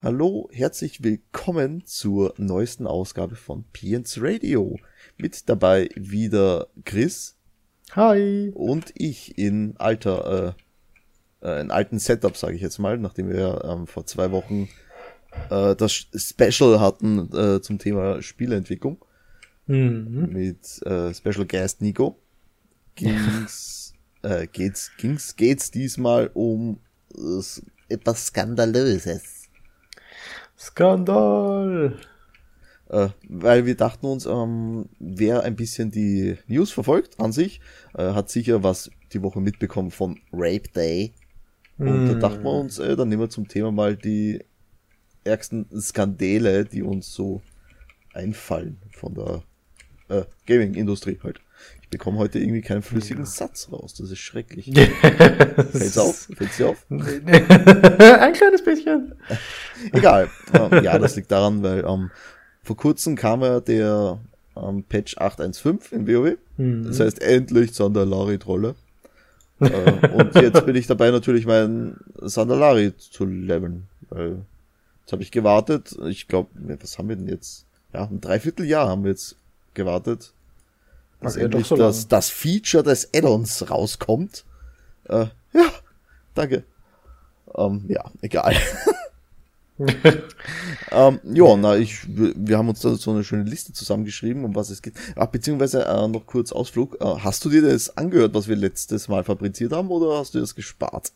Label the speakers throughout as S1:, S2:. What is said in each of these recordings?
S1: Hallo, herzlich willkommen zur neuesten Ausgabe von PNs Radio. Mit dabei wieder Chris.
S2: Hi.
S1: Und ich in alter, äh, äh in alten Setup, sage ich jetzt mal, nachdem wir ähm, vor zwei Wochen äh, das Special hatten äh, zum Thema Spieleentwicklung. Mhm. Mit äh, Special Guest Nico. Ging's, äh, geht's, ging's, geht's diesmal um äh, etwas Skandalöses.
S2: Skandal!
S1: Äh, weil wir dachten uns, ähm, wer ein bisschen die News verfolgt an sich, äh, hat sicher was die Woche mitbekommen von Rape Day. Und mm. da dachten wir uns, äh, dann nehmen wir zum Thema mal die ärgsten Skandale, die uns so einfallen von der äh, Gaming-Industrie halt. Ich bekomme heute irgendwie keinen flüssigen ja. Satz raus. Das ist schrecklich. Fällt's auf? Fällt's dir auf?
S2: Ein kleines bisschen.
S1: Egal. Ähm, ja, das liegt daran, weil ähm, vor kurzem kam ja der ähm, Patch 8.1.5 in WoW. Mhm. Das heißt endlich Sandalari-Trolle. äh, und jetzt bin ich dabei natürlich meinen Sandalari zu leveln. Weil jetzt habe ich gewartet. Ich glaube, was haben wir denn jetzt? Ja, ein Dreivierteljahr haben wir jetzt gewartet dass okay, endlich so das, das Feature des Addons rauskommt. Äh, ja, danke. Ähm, ja, egal. ähm, ja, na, ich, wir haben uns da so eine schöne Liste zusammengeschrieben, um was es geht. Ach, beziehungsweise äh, noch kurz Ausflug. Äh, hast du dir das angehört, was wir letztes Mal fabriziert haben, oder hast du das gespart?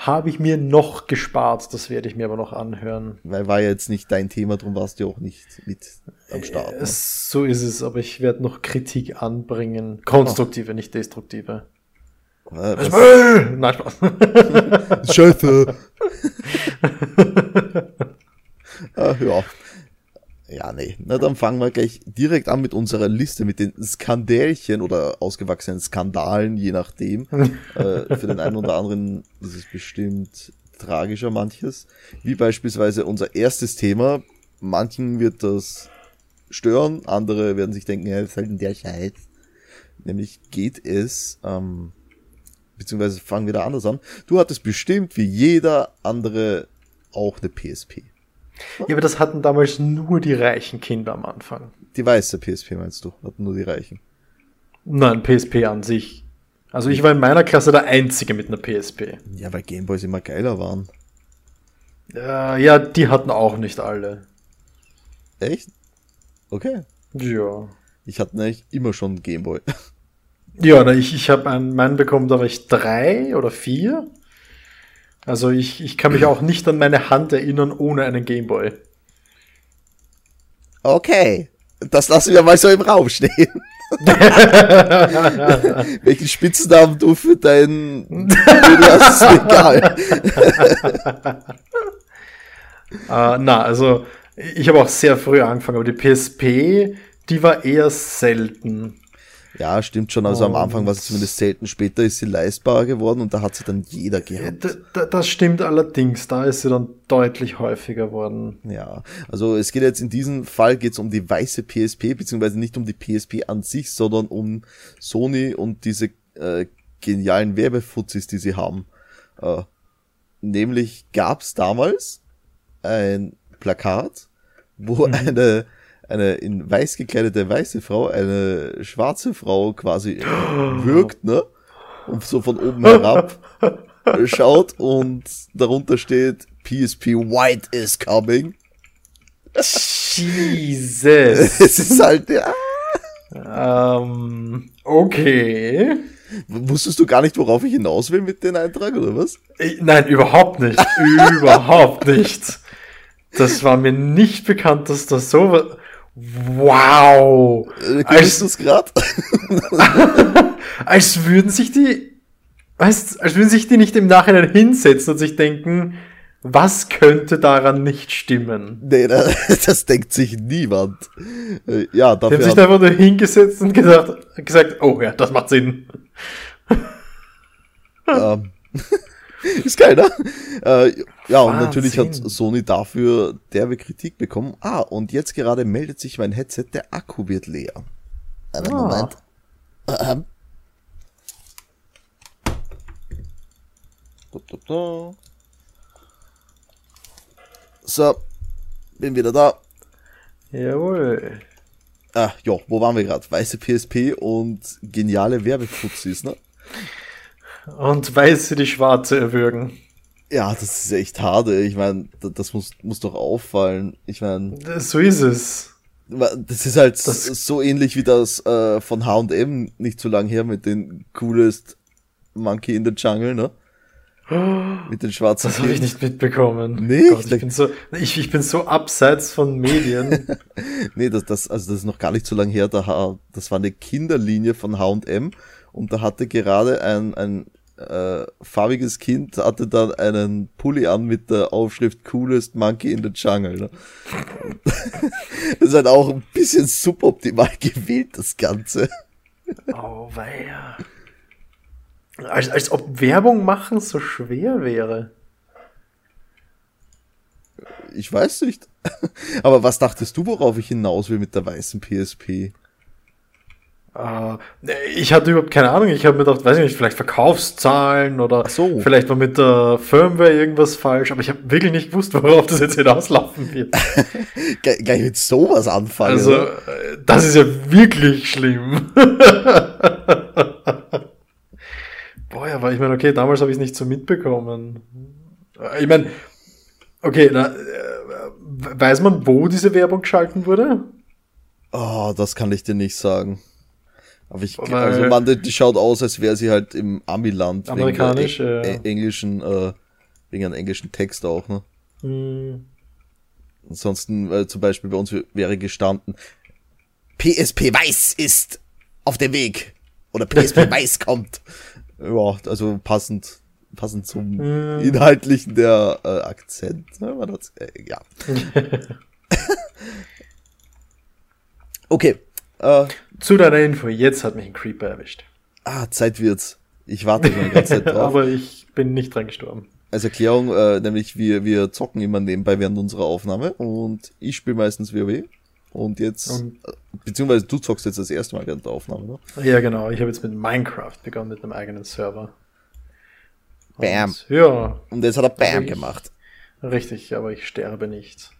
S2: Habe ich mir noch gespart, das werde ich mir aber noch anhören.
S1: Weil war ja jetzt nicht dein Thema, darum warst du auch nicht mit am Start. Ne?
S2: So ist es, aber ich werde noch Kritik anbringen. Konstruktive, oh. nicht destruktive.
S1: Äh, was? was? Nein, Spaß. Scheiße. ah, ja. Ja, nee. Na, dann fangen wir gleich direkt an mit unserer Liste mit den Skandälchen oder ausgewachsenen Skandalen, je nachdem. äh, für den einen oder anderen ist es bestimmt tragischer manches. Wie beispielsweise unser erstes Thema. Manchen wird das stören, andere werden sich denken, ja, was ist halt denn der Scheiß? Nämlich geht es, ähm, beziehungsweise fangen wir da anders an. Du hattest bestimmt wie jeder andere auch eine PSP.
S2: Ja, aber das hatten damals nur die reichen Kinder am Anfang.
S1: Die weiße PSP meinst du? Hatten nur die reichen?
S2: Nein, PSP an sich. Also ich war in meiner Klasse der Einzige mit einer PSP.
S1: Ja, weil Gameboys immer geiler waren.
S2: Äh, ja, die hatten auch nicht alle.
S1: Echt? Okay.
S2: Ja.
S1: Ich hatte eigentlich immer schon Gameboy.
S2: Ja, ich, ich habe einen meinen bekommen, da war ich drei oder vier. Also ich, ich kann mich auch nicht an meine Hand erinnern ohne einen Gameboy.
S1: Okay, das lassen wir mal so im Raum stehen. Welchen Spitznamen du für deinen hast, ist egal.
S2: uh, na, also ich habe auch sehr früh angefangen, aber die PSP, die war eher selten.
S1: Ja, stimmt schon. Also oh. am Anfang war sie zumindest selten. Später ist sie leistbarer geworden und da hat sie dann jeder gehabt.
S2: das stimmt allerdings. Da ist sie dann deutlich häufiger geworden.
S1: Ja, also es geht jetzt in diesem Fall geht es um die weiße PSP, beziehungsweise nicht um die PSP an sich, sondern um Sony und diese äh, genialen Werbefuzis, die sie haben. Äh, nämlich gab es damals ein Plakat, wo mhm. eine eine in weiß gekleidete weiße Frau eine schwarze Frau quasi wirkt, ne? Und so von oben herab schaut und darunter steht PSP White is coming.
S2: Jesus.
S1: es ist halt, ja.
S2: Ähm, okay.
S1: Wusstest du gar nicht, worauf ich hinaus will mit dem Eintrag, oder was?
S2: Ich, nein, überhaupt nicht. überhaupt nicht. Das war mir nicht bekannt, dass das so Wow!
S1: Äh, als du es gerade?
S2: als würden sich die, weißt, als würden sich die nicht im Nachhinein hinsetzen und sich denken, was könnte daran nicht stimmen?
S1: Nee, das denkt sich niemand. Äh, ja,
S2: dafür. Die haben sich einfach nur hingesetzt und gesagt, gesagt, oh ja, das macht Sinn.
S1: Ähm. Ist geil, ne? Äh, ja, und natürlich hat Sony dafür derbe Kritik bekommen. Ah, und jetzt gerade meldet sich mein Headset, der Akku wird leer. Aber ah. Moment. Ähm. Da, da, da. So, bin wieder da.
S2: Jawohl.
S1: Ah, ja, wo waren wir gerade? Weiße PSP und geniale Werbefuzis, ne?
S2: Und Weiße die Schwarze erwürgen.
S1: Ja, das ist echt hart, ey. Ich meine, das muss, muss doch auffallen. Ich meine.
S2: So ist es.
S1: Das ist halt das so ähnlich wie das äh, von H&M nicht so lang her mit den coolest Monkey in the Jungle, ne? Mit den schwarzen
S2: Das habe ich nicht mitbekommen.
S1: Nee,
S2: Gott, ich, bin so, ich, ich bin so abseits von Medien.
S1: nee, das, das, also das ist noch gar nicht so lange her. Da, das war eine Kinderlinie von H&M und da hatte gerade ein, ein äh, farbiges Kind hatte dann einen Pulli an mit der Aufschrift Coolest Monkey in the Jungle. Ne? das ist halt auch ein bisschen suboptimal gewählt, das Ganze.
S2: Oh, weia. Als, als ob Werbung machen so schwer wäre.
S1: Ich weiß nicht. Aber was dachtest du, worauf ich hinaus will mit der weißen PSP?
S2: Uh, ich hatte überhaupt keine Ahnung. Ich habe mir gedacht, weiß ich nicht, vielleicht Verkaufszahlen oder
S1: so.
S2: vielleicht war mit der Firmware irgendwas falsch, aber ich habe wirklich nicht gewusst, worauf das jetzt hinauslaufen wird.
S1: Gar nicht mit sowas anfangen.
S2: Also, oder? das ist ja wirklich schlimm. Boah, ja, aber ich meine, okay, damals habe ich es nicht so mitbekommen. Ich meine, okay, na, äh, weiß man, wo diese Werbung geschalten wurde?
S1: Oh, das kann ich dir nicht sagen. Aber ich, Weil, also man, die, die, schaut aus, als wäre sie halt im Amiland.
S2: Amerikanisch,
S1: wegen äh, englischen, äh, wegen einem englischen Text auch, ne? Hm. Ansonsten, äh, zum Beispiel bei uns wäre gestanden, PSP Weiß ist auf dem Weg. Oder PSP Weiß kommt ja, also passend, passend zum mm. inhaltlichen der äh, Akzent. Ne? Äh, ja. okay.
S2: Äh, Zu deiner Info, jetzt hat mich ein Creeper erwischt.
S1: Ah, Zeit wird's. Ich warte schon die ganze Zeit drauf.
S2: Aber ich bin nicht dran gestorben.
S1: Als Erklärung, äh, nämlich wir, wir zocken immer nebenbei während unserer Aufnahme und ich spiele meistens WoW. Und jetzt, und, äh, beziehungsweise du zockst jetzt das erste Mal während der Aufnahme, ne?
S2: Ja, genau. Ich habe jetzt mit Minecraft begonnen, mit einem eigenen Server.
S1: Bam.
S2: Und, ja.
S1: Und jetzt hat er Bam ich, gemacht.
S2: Richtig, aber ich sterbe nicht.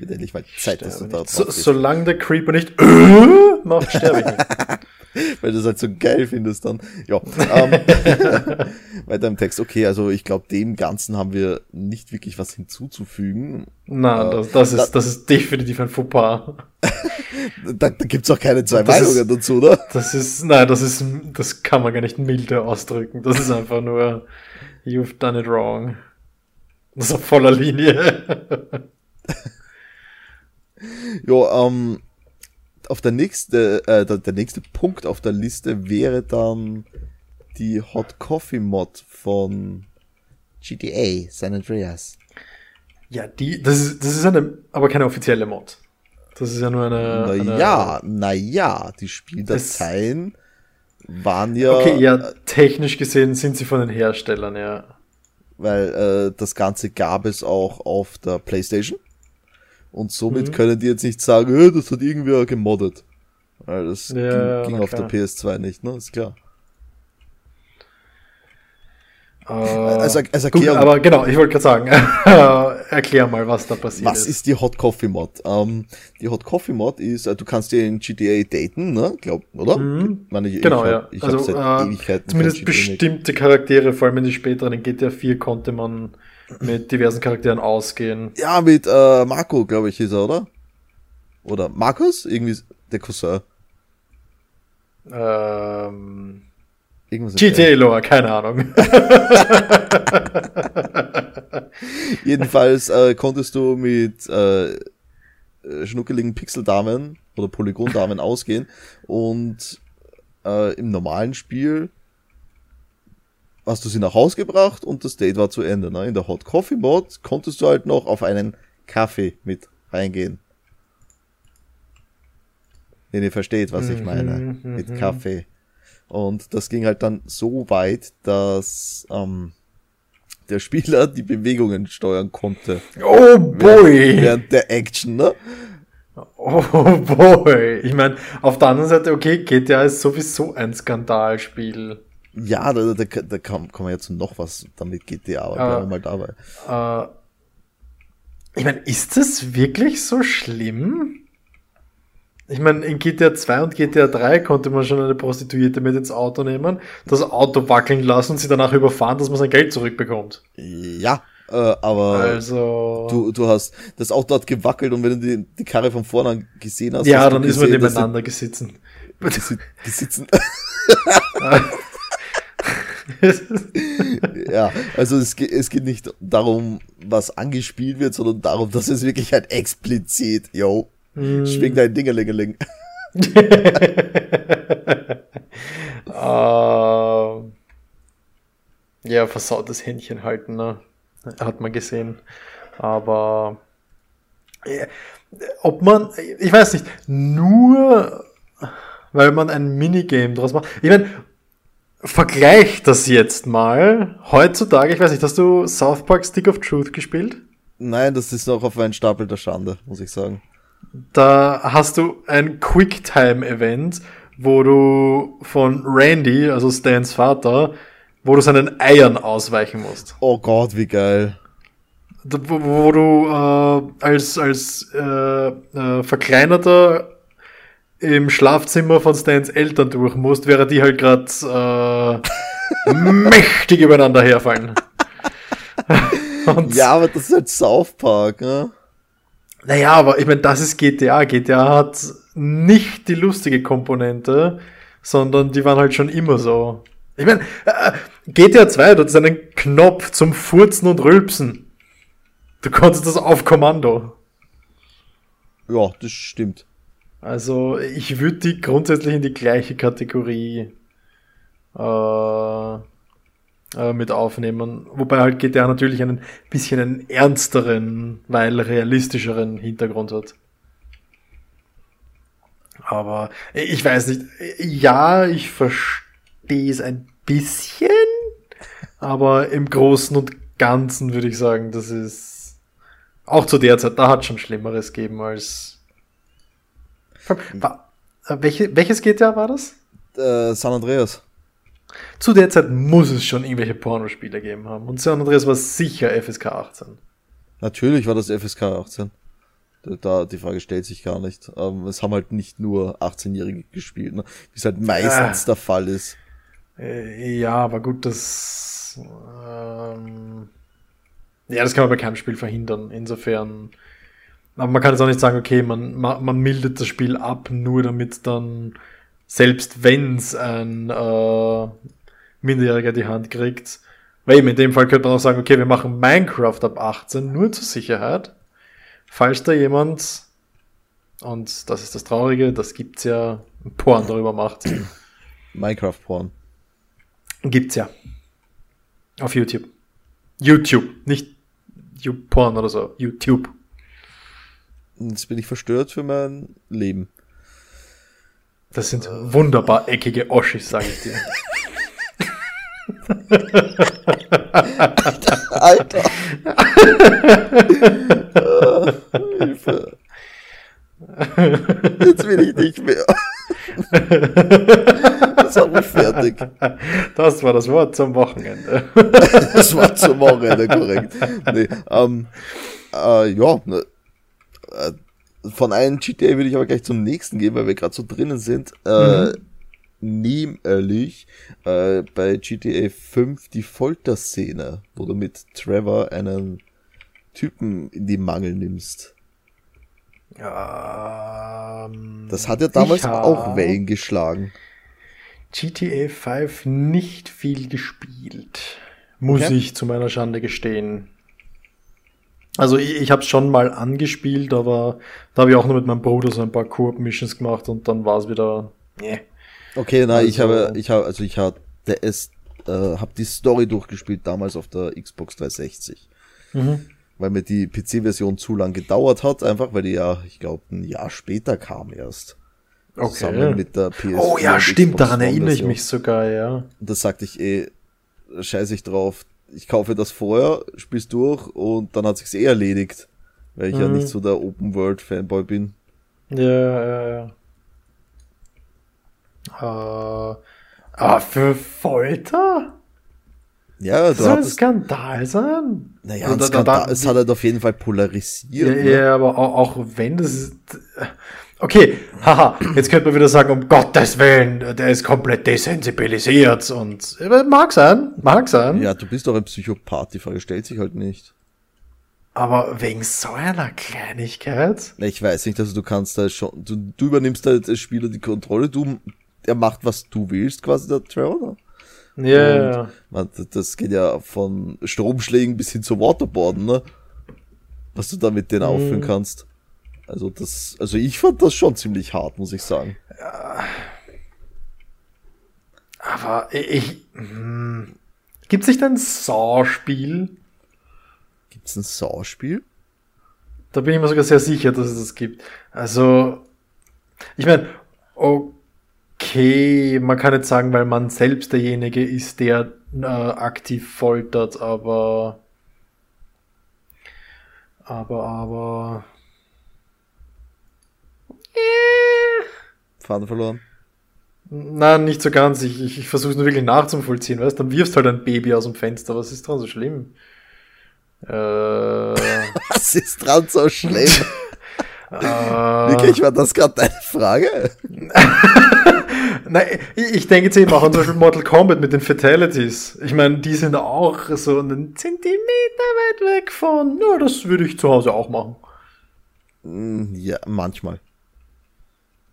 S1: Wird endlich mal Zeit, dass du da
S2: so, Solange der Creeper nicht macht, sterbe ich nicht.
S1: Weil du es halt so geil findest dann. Ja. Ähm, weiter im Text. Okay, also ich glaube, dem Ganzen haben wir nicht wirklich was hinzuzufügen.
S2: Nein, äh, das, das, ist, das ist definitiv ein Fauxpas.
S1: da, da gibt es auch keine zwei das Meinungen ist, dazu, oder?
S2: Das ist, nein, das ist, das kann man gar nicht milde ausdrücken. Das ist einfach nur, you've done it wrong. Das ist auf voller Linie.
S1: Ja, ähm, auf der nächste, äh, der, der nächste Punkt auf der Liste wäre dann die Hot Coffee Mod von GTA San Andreas.
S2: Ja, die, das ist, das ist eine, aber keine offizielle Mod. Das ist ja nur eine.
S1: Naja, naja, die Spieldateien waren ja.
S2: Okay, ja, technisch gesehen sind sie von den Herstellern, ja.
S1: Weil äh, das Ganze gab es auch auf der PlayStation. Und somit mhm. können die jetzt nicht sagen, äh, das hat irgendwer gemoddet. Weil das ja, ging, ging auf der PS2 nicht, ne? Ist klar.
S2: Uh, also, also gut, aber genau, ich wollte gerade sagen, erklär mal, was da passiert
S1: was ist. Was ist die Hot Coffee Mod? Ähm, die Hot Coffee Mod ist, äh, du kannst dir in GTA daten, ne? Glaub, oder?
S2: Mhm. Ich meine, ich, genau, ich hab, ja. Ich also, seit äh, Ewigkeiten zumindest bestimmte Charaktere, vor allem in den späteren in GTA 4 konnte man mit diversen Charakteren ausgehen.
S1: Ja, mit äh, Marco, glaube ich, ist er, oder? Oder Markus? Irgendwie der Cousin.
S2: Ähm, Irgendwas GTA Lore, keine Ahnung.
S1: Jedenfalls äh, konntest du mit äh, schnuckeligen Pixeldamen oder Polygondamen ausgehen und äh, im normalen Spiel hast du sie nach Hause gebracht und das Date war zu Ende. Ne? In der Hot Coffee Mod konntest du halt noch auf einen Kaffee mit reingehen. Wenn ihr versteht, was ich meine. Mhm, mit mhm. Kaffee. Und das ging halt dann so weit, dass ähm, der Spieler die Bewegungen steuern konnte.
S2: Oh boy!
S1: Während, während der Action, ne?
S2: Oh boy! Ich meine, auf der anderen Seite, okay, GTA ist sowieso ein Skandalspiel.
S1: Ja, da, da, da kann, kann man jetzt noch was damit GTA, aber bleiben wir mal dabei.
S2: Uh, Ich meine, ist das wirklich so schlimm? Ich meine, in GTA 2 und GTA 3 konnte man schon eine Prostituierte mit ins Auto nehmen, das Auto wackeln lassen und sie danach überfahren, dass man sein Geld zurückbekommt.
S1: Ja, äh, aber
S2: Also.
S1: du, du hast das Auto hat gewackelt und wenn du die, die Karre von vorne gesehen hast,
S2: ja, dann ist man nebeneinander gesitzen.
S1: Die, die, si- die sitzen. ja, also es geht, es geht nicht darum, was angespielt wird, sondern darum, dass es wirklich halt explizit, yo,
S2: Hm.
S1: schwing dein Dingelingeling.
S2: Ähm, ja, versautes Händchen halten, ne? Hat man gesehen. Aber äh, ob man, ich weiß nicht, nur weil man ein Minigame draus macht. Ich meine, vergleich das jetzt mal. Heutzutage, ich weiß nicht, hast du South Park Stick of Truth gespielt?
S1: Nein, das ist noch auf einen Stapel der Schande, muss ich sagen.
S2: Da hast du ein Quicktime-Event, wo du von Randy, also Stans Vater, wo du seinen Eiern ausweichen musst.
S1: Oh Gott, wie geil.
S2: Wo, wo du äh, als, als äh, äh, Verkleinerter im Schlafzimmer von Stans Eltern durch musst, während die halt gerade äh, mächtig übereinander herfallen.
S1: Ja, aber das ist halt South Park, ne?
S2: Naja, aber ich meine, das ist GTA. GTA hat nicht die lustige Komponente, sondern die waren halt schon immer so. Ich meine, äh, GTA 2 hat einen Knopf zum Furzen und Rülpsen. Du konntest das auf Kommando.
S1: Ja, das stimmt.
S2: Also ich würde die grundsätzlich in die gleiche Kategorie äh, äh, mit aufnehmen. Wobei halt GTA natürlich einen bisschen einen ernsteren, weil realistischeren Hintergrund hat. Aber ich weiß nicht. Ja, ich verstehe es ein bisschen, aber im Großen und Ganzen würde ich sagen, das ist auch zu der Zeit, da hat schon Schlimmeres gegeben als. War, äh, welche, welches GTA war das?
S1: Äh, San Andreas.
S2: Zu der Zeit muss es schon irgendwelche Pornospiele gegeben haben. Und San Andreas war sicher FSK 18.
S1: Natürlich war das FSK 18. Da, die Frage stellt sich gar nicht. Ähm, es haben halt nicht nur 18-Jährige gespielt, ne? wie es halt meistens
S2: Ah.
S1: der Fall ist.
S2: Äh, ja, aber gut, das. Ähm, ja, das kann man bei keinem Spiel verhindern. Insofern. Aber man kann jetzt auch nicht sagen, okay, man, man, mildet das Spiel ab, nur damit dann, selbst wenn es ein äh, Minderjähriger die Hand kriegt, weil eben in dem Fall könnte man auch sagen, okay, wir machen Minecraft ab 18, nur zur Sicherheit. Falls da jemand, und das ist das Traurige, das gibt's ja, Porn darüber macht.
S1: Minecraft-Porn.
S2: Gibt's ja. Auf YouTube. YouTube, nicht YouPorn oder so. YouTube.
S1: Jetzt bin ich verstört für mein Leben.
S2: Das sind wunderbar eckige Oschis, sage ich dir.
S1: Alter! Ah, Hilfe. Jetzt will ich nicht mehr. Das mich fertig.
S2: Das war das Wort zum Wochenende.
S1: Das war zum Wochenende, korrekt. Nee, ähm, äh, ja, ne, von einem GTA würde ich aber gleich zum nächsten gehen, weil wir gerade so drinnen sind. Äh, Nämlich äh, bei GTA 5 die Folterszene, wo du mit Trevor einen Typen in die Mangel nimmst.
S2: Ähm,
S1: Das hat ja damals auch Wellen geschlagen.
S2: GTA 5 nicht viel gespielt. Muss
S1: Okay.
S2: ich zu meiner Schande gestehen. Also ich, ich habe es schon mal angespielt, aber da habe ich auch nur mit meinem Bruder so ein paar Koop-Missions gemacht und dann war es wieder. Nee.
S1: Okay, na, ich
S2: Also-
S1: habe, ich habe, also ich habe, der ist, äh, habe die Story durchgespielt damals auf der Xbox 360.
S2: Mhm.
S1: weil mir die PC-Version zu lang gedauert hat, einfach weil die ja, ich glaube, ein Jahr später kam erst. Zusammen
S2: Okay.
S1: mit der PS.
S2: Oh ja, stimmt,
S1: Xbox
S2: daran erinnere ich mich sogar, ja.
S1: Und da sagte ich, eh, scheiß ich drauf, ich kaufe das vorher, spiel's durch und dann hat sich's eh erledigt. Weil ich ja
S2: Mhm.
S1: nicht so der Open World Fanboy bin.
S2: Ja, ja, ja. Äh, ah, für Folter?
S1: Ja,
S2: Das soll ein Skandal sein.
S1: naja, ein
S2: da-
S1: Skandal,
S2: da-
S1: es hat halt auf jeden Fall
S2: Ja,
S1: polarisiert. ne?
S2: ja, aber auch, auch wenn das. Okay, haha, jetzt könnte man wieder sagen, um Gottes Willen, der ist komplett desensibilisiert und äh, mag sein, mag sein.
S1: Ja, du bist doch ein Psychopath, die Frage stellt sich halt nicht.
S2: Aber wegen so einer Kleinigkeit?
S1: Ich weiß nicht, also du kannst da schon, du, du übernimmst da als Spieler die Kontrolle, du, er macht, was du willst, quasi der Trevor. Ne?
S2: Ja, ja.
S1: Man, das geht ja von Stromschlägen bis hin zu Waterboarden, ne? Was du da mit denen aufführen kannst. Also das, also ich fand das schon ziemlich hart, muss ich sagen.
S2: Aber ich. Hm, Gibt es nicht ein Saw-Spiel?
S1: Gibt's ein Saw-Spiel?
S2: Da bin ich mir sogar sehr sicher, dass es das gibt. Also, ich meine, okay, man kann jetzt sagen, weil man selbst derjenige ist, der äh, aktiv foltert, aber. Aber, aber.
S1: Faden verloren.
S2: Nein, nicht so ganz. Ich, ich, ich versuche es nur wirklich nachzuvollziehen, weißt Dann wirfst halt ein Baby aus dem Fenster. Was ist dran so schlimm? Äh,
S1: Was ist dran so schlimm?
S2: äh,
S1: Wirklich, war das gerade deine Frage?
S2: Nein, ich, ich denke jetzt eben auch an zum Beispiel Mortal Kombat mit den Fatalities. Ich meine, die sind auch so einen Zentimeter weit weg von, ja, das würde ich zu Hause auch machen.
S1: Hm, Ja, manchmal.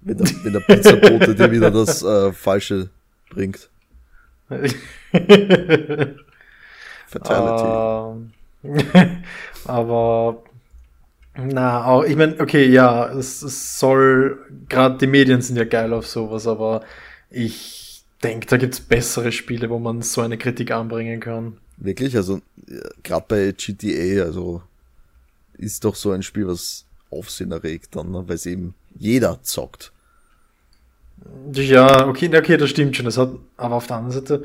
S1: Wenn der, wenn der Pizzabote dir wieder das äh, Falsche bringt. Fatality.
S2: Ähm, aber na, auch, ich meine, okay, ja, es, es soll, gerade die Medien sind ja geil auf sowas, aber ich denke, da gibt's bessere Spiele, wo man so eine Kritik anbringen kann.
S1: Wirklich, also gerade bei GTA, also ist doch so ein Spiel, was Aufsehen erregt dann, ne? weil es eben jeder zockt.
S2: Ja, okay, okay, das stimmt schon. Das hat, aber auf der anderen Seite,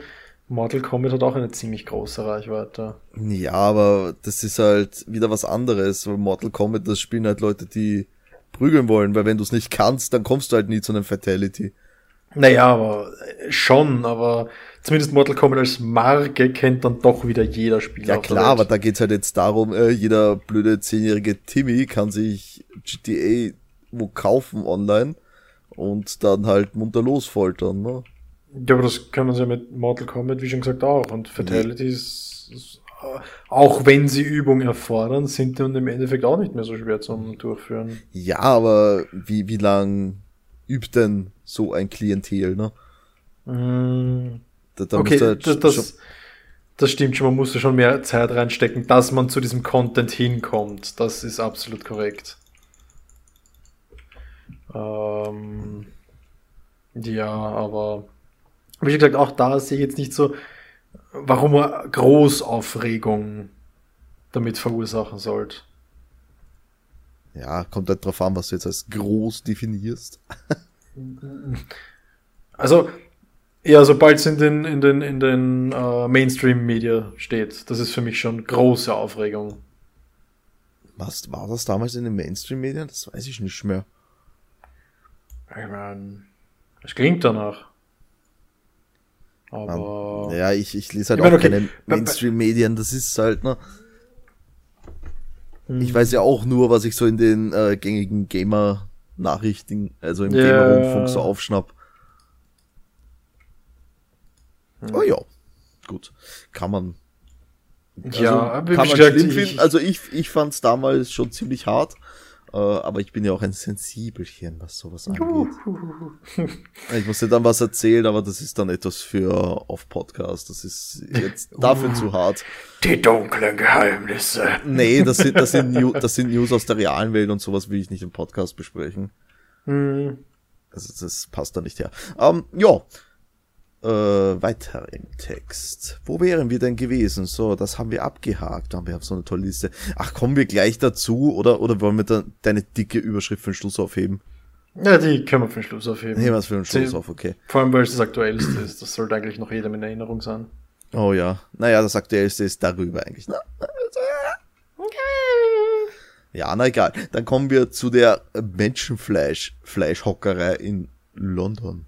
S2: Mortal Kombat hat auch eine ziemlich große Reichweite.
S1: Ja, aber das ist halt wieder was anderes, weil Mortal Kombat, das spielen halt Leute, die prügeln wollen, weil wenn du es nicht kannst, dann kommst du halt nie zu einem Fatality.
S2: Naja, aber äh, schon, aber zumindest Mortal Kombat als Marke kennt dann doch wieder jeder Spieler.
S1: Ja klar, aber da geht's halt jetzt darum, äh, jeder blöde zehnjährige Timmy kann sich GTA wo kaufen online und dann halt munter losfoltern, ne?
S2: Ja, aber das können sie ja mit Mortal Kombat, wie schon gesagt, auch. Und Fatalities, ist, äh, auch wenn sie Übung erfordern, sind dann im Endeffekt auch nicht mehr so schwer zum Durchführen.
S1: Ja, aber wie, wie lang übt denn so ein Klientel, ne?
S2: Mm.
S1: Da, da
S2: okay,
S1: halt
S2: das, das, das stimmt schon, man musste schon mehr Zeit reinstecken, dass man zu diesem Content hinkommt. Das ist absolut korrekt. Ähm, ja, aber wie gesagt, auch da sehe ich jetzt nicht so, warum man Großaufregung damit verursachen sollte.
S1: Ja, kommt halt drauf an, was du jetzt als groß definierst.
S2: Also, ja, sobald es in den, in den, in den äh, Mainstream-Media steht, das ist für mich schon große Aufregung.
S1: Was war das damals in den Mainstream-Medien? Das weiß ich nicht mehr.
S2: Ich meine, es klingt danach. Aber.
S1: Ja, ich, ich lese halt
S2: Ich mein,
S1: auch
S2: okay,
S1: keine Mainstream-Medien, das ist halt, ne?
S2: Hm.
S1: Ich weiß ja auch nur, was ich so in den äh, gängigen Gamer-Nachrichten, also im
S2: Ja.
S1: Gamer-Rundfunk so aufschnapp.
S2: Hm.
S1: Oh ja, gut. Kann man.
S2: Ja,
S1: also,
S2: wie
S1: kann man schlimm finden. Also ich, ich fand es damals schon ziemlich hart. Äh, aber ich bin ja auch ein Sensibelchen, was sowas angeht. Ich muss dir dann was erzählen, aber das ist dann etwas für auf Podcast. Das ist jetzt dafür zu hart.
S2: Die dunklen Geheimnisse.
S1: Nee, das sind, das, sind New, das sind News aus der realen Welt und sowas will ich nicht im Podcast besprechen.
S2: Hm.
S1: Also das passt da nicht her. Ähm, ja. Äh, weiter im Text. Wo wären wir denn gewesen? So, das haben wir abgehakt. Da haben wir so eine tolle Liste. Ach, kommen wir gleich dazu oder, oder wollen wir da deine dicke Überschrift für den Schluss aufheben?
S2: Ja, die können wir für den Schluss aufheben.
S1: Nehmen wir es für den Schluss
S2: Sie-
S1: auf, okay.
S2: Vor allem, weil es das aktuellste ist. Das sollte eigentlich noch jedem in Erinnerung sein.
S1: Oh ja. Naja, das aktuellste ist darüber eigentlich. Na, Ja, na egal. Dann kommen wir zu der Menschenfleisch, Fleischhockerei in London.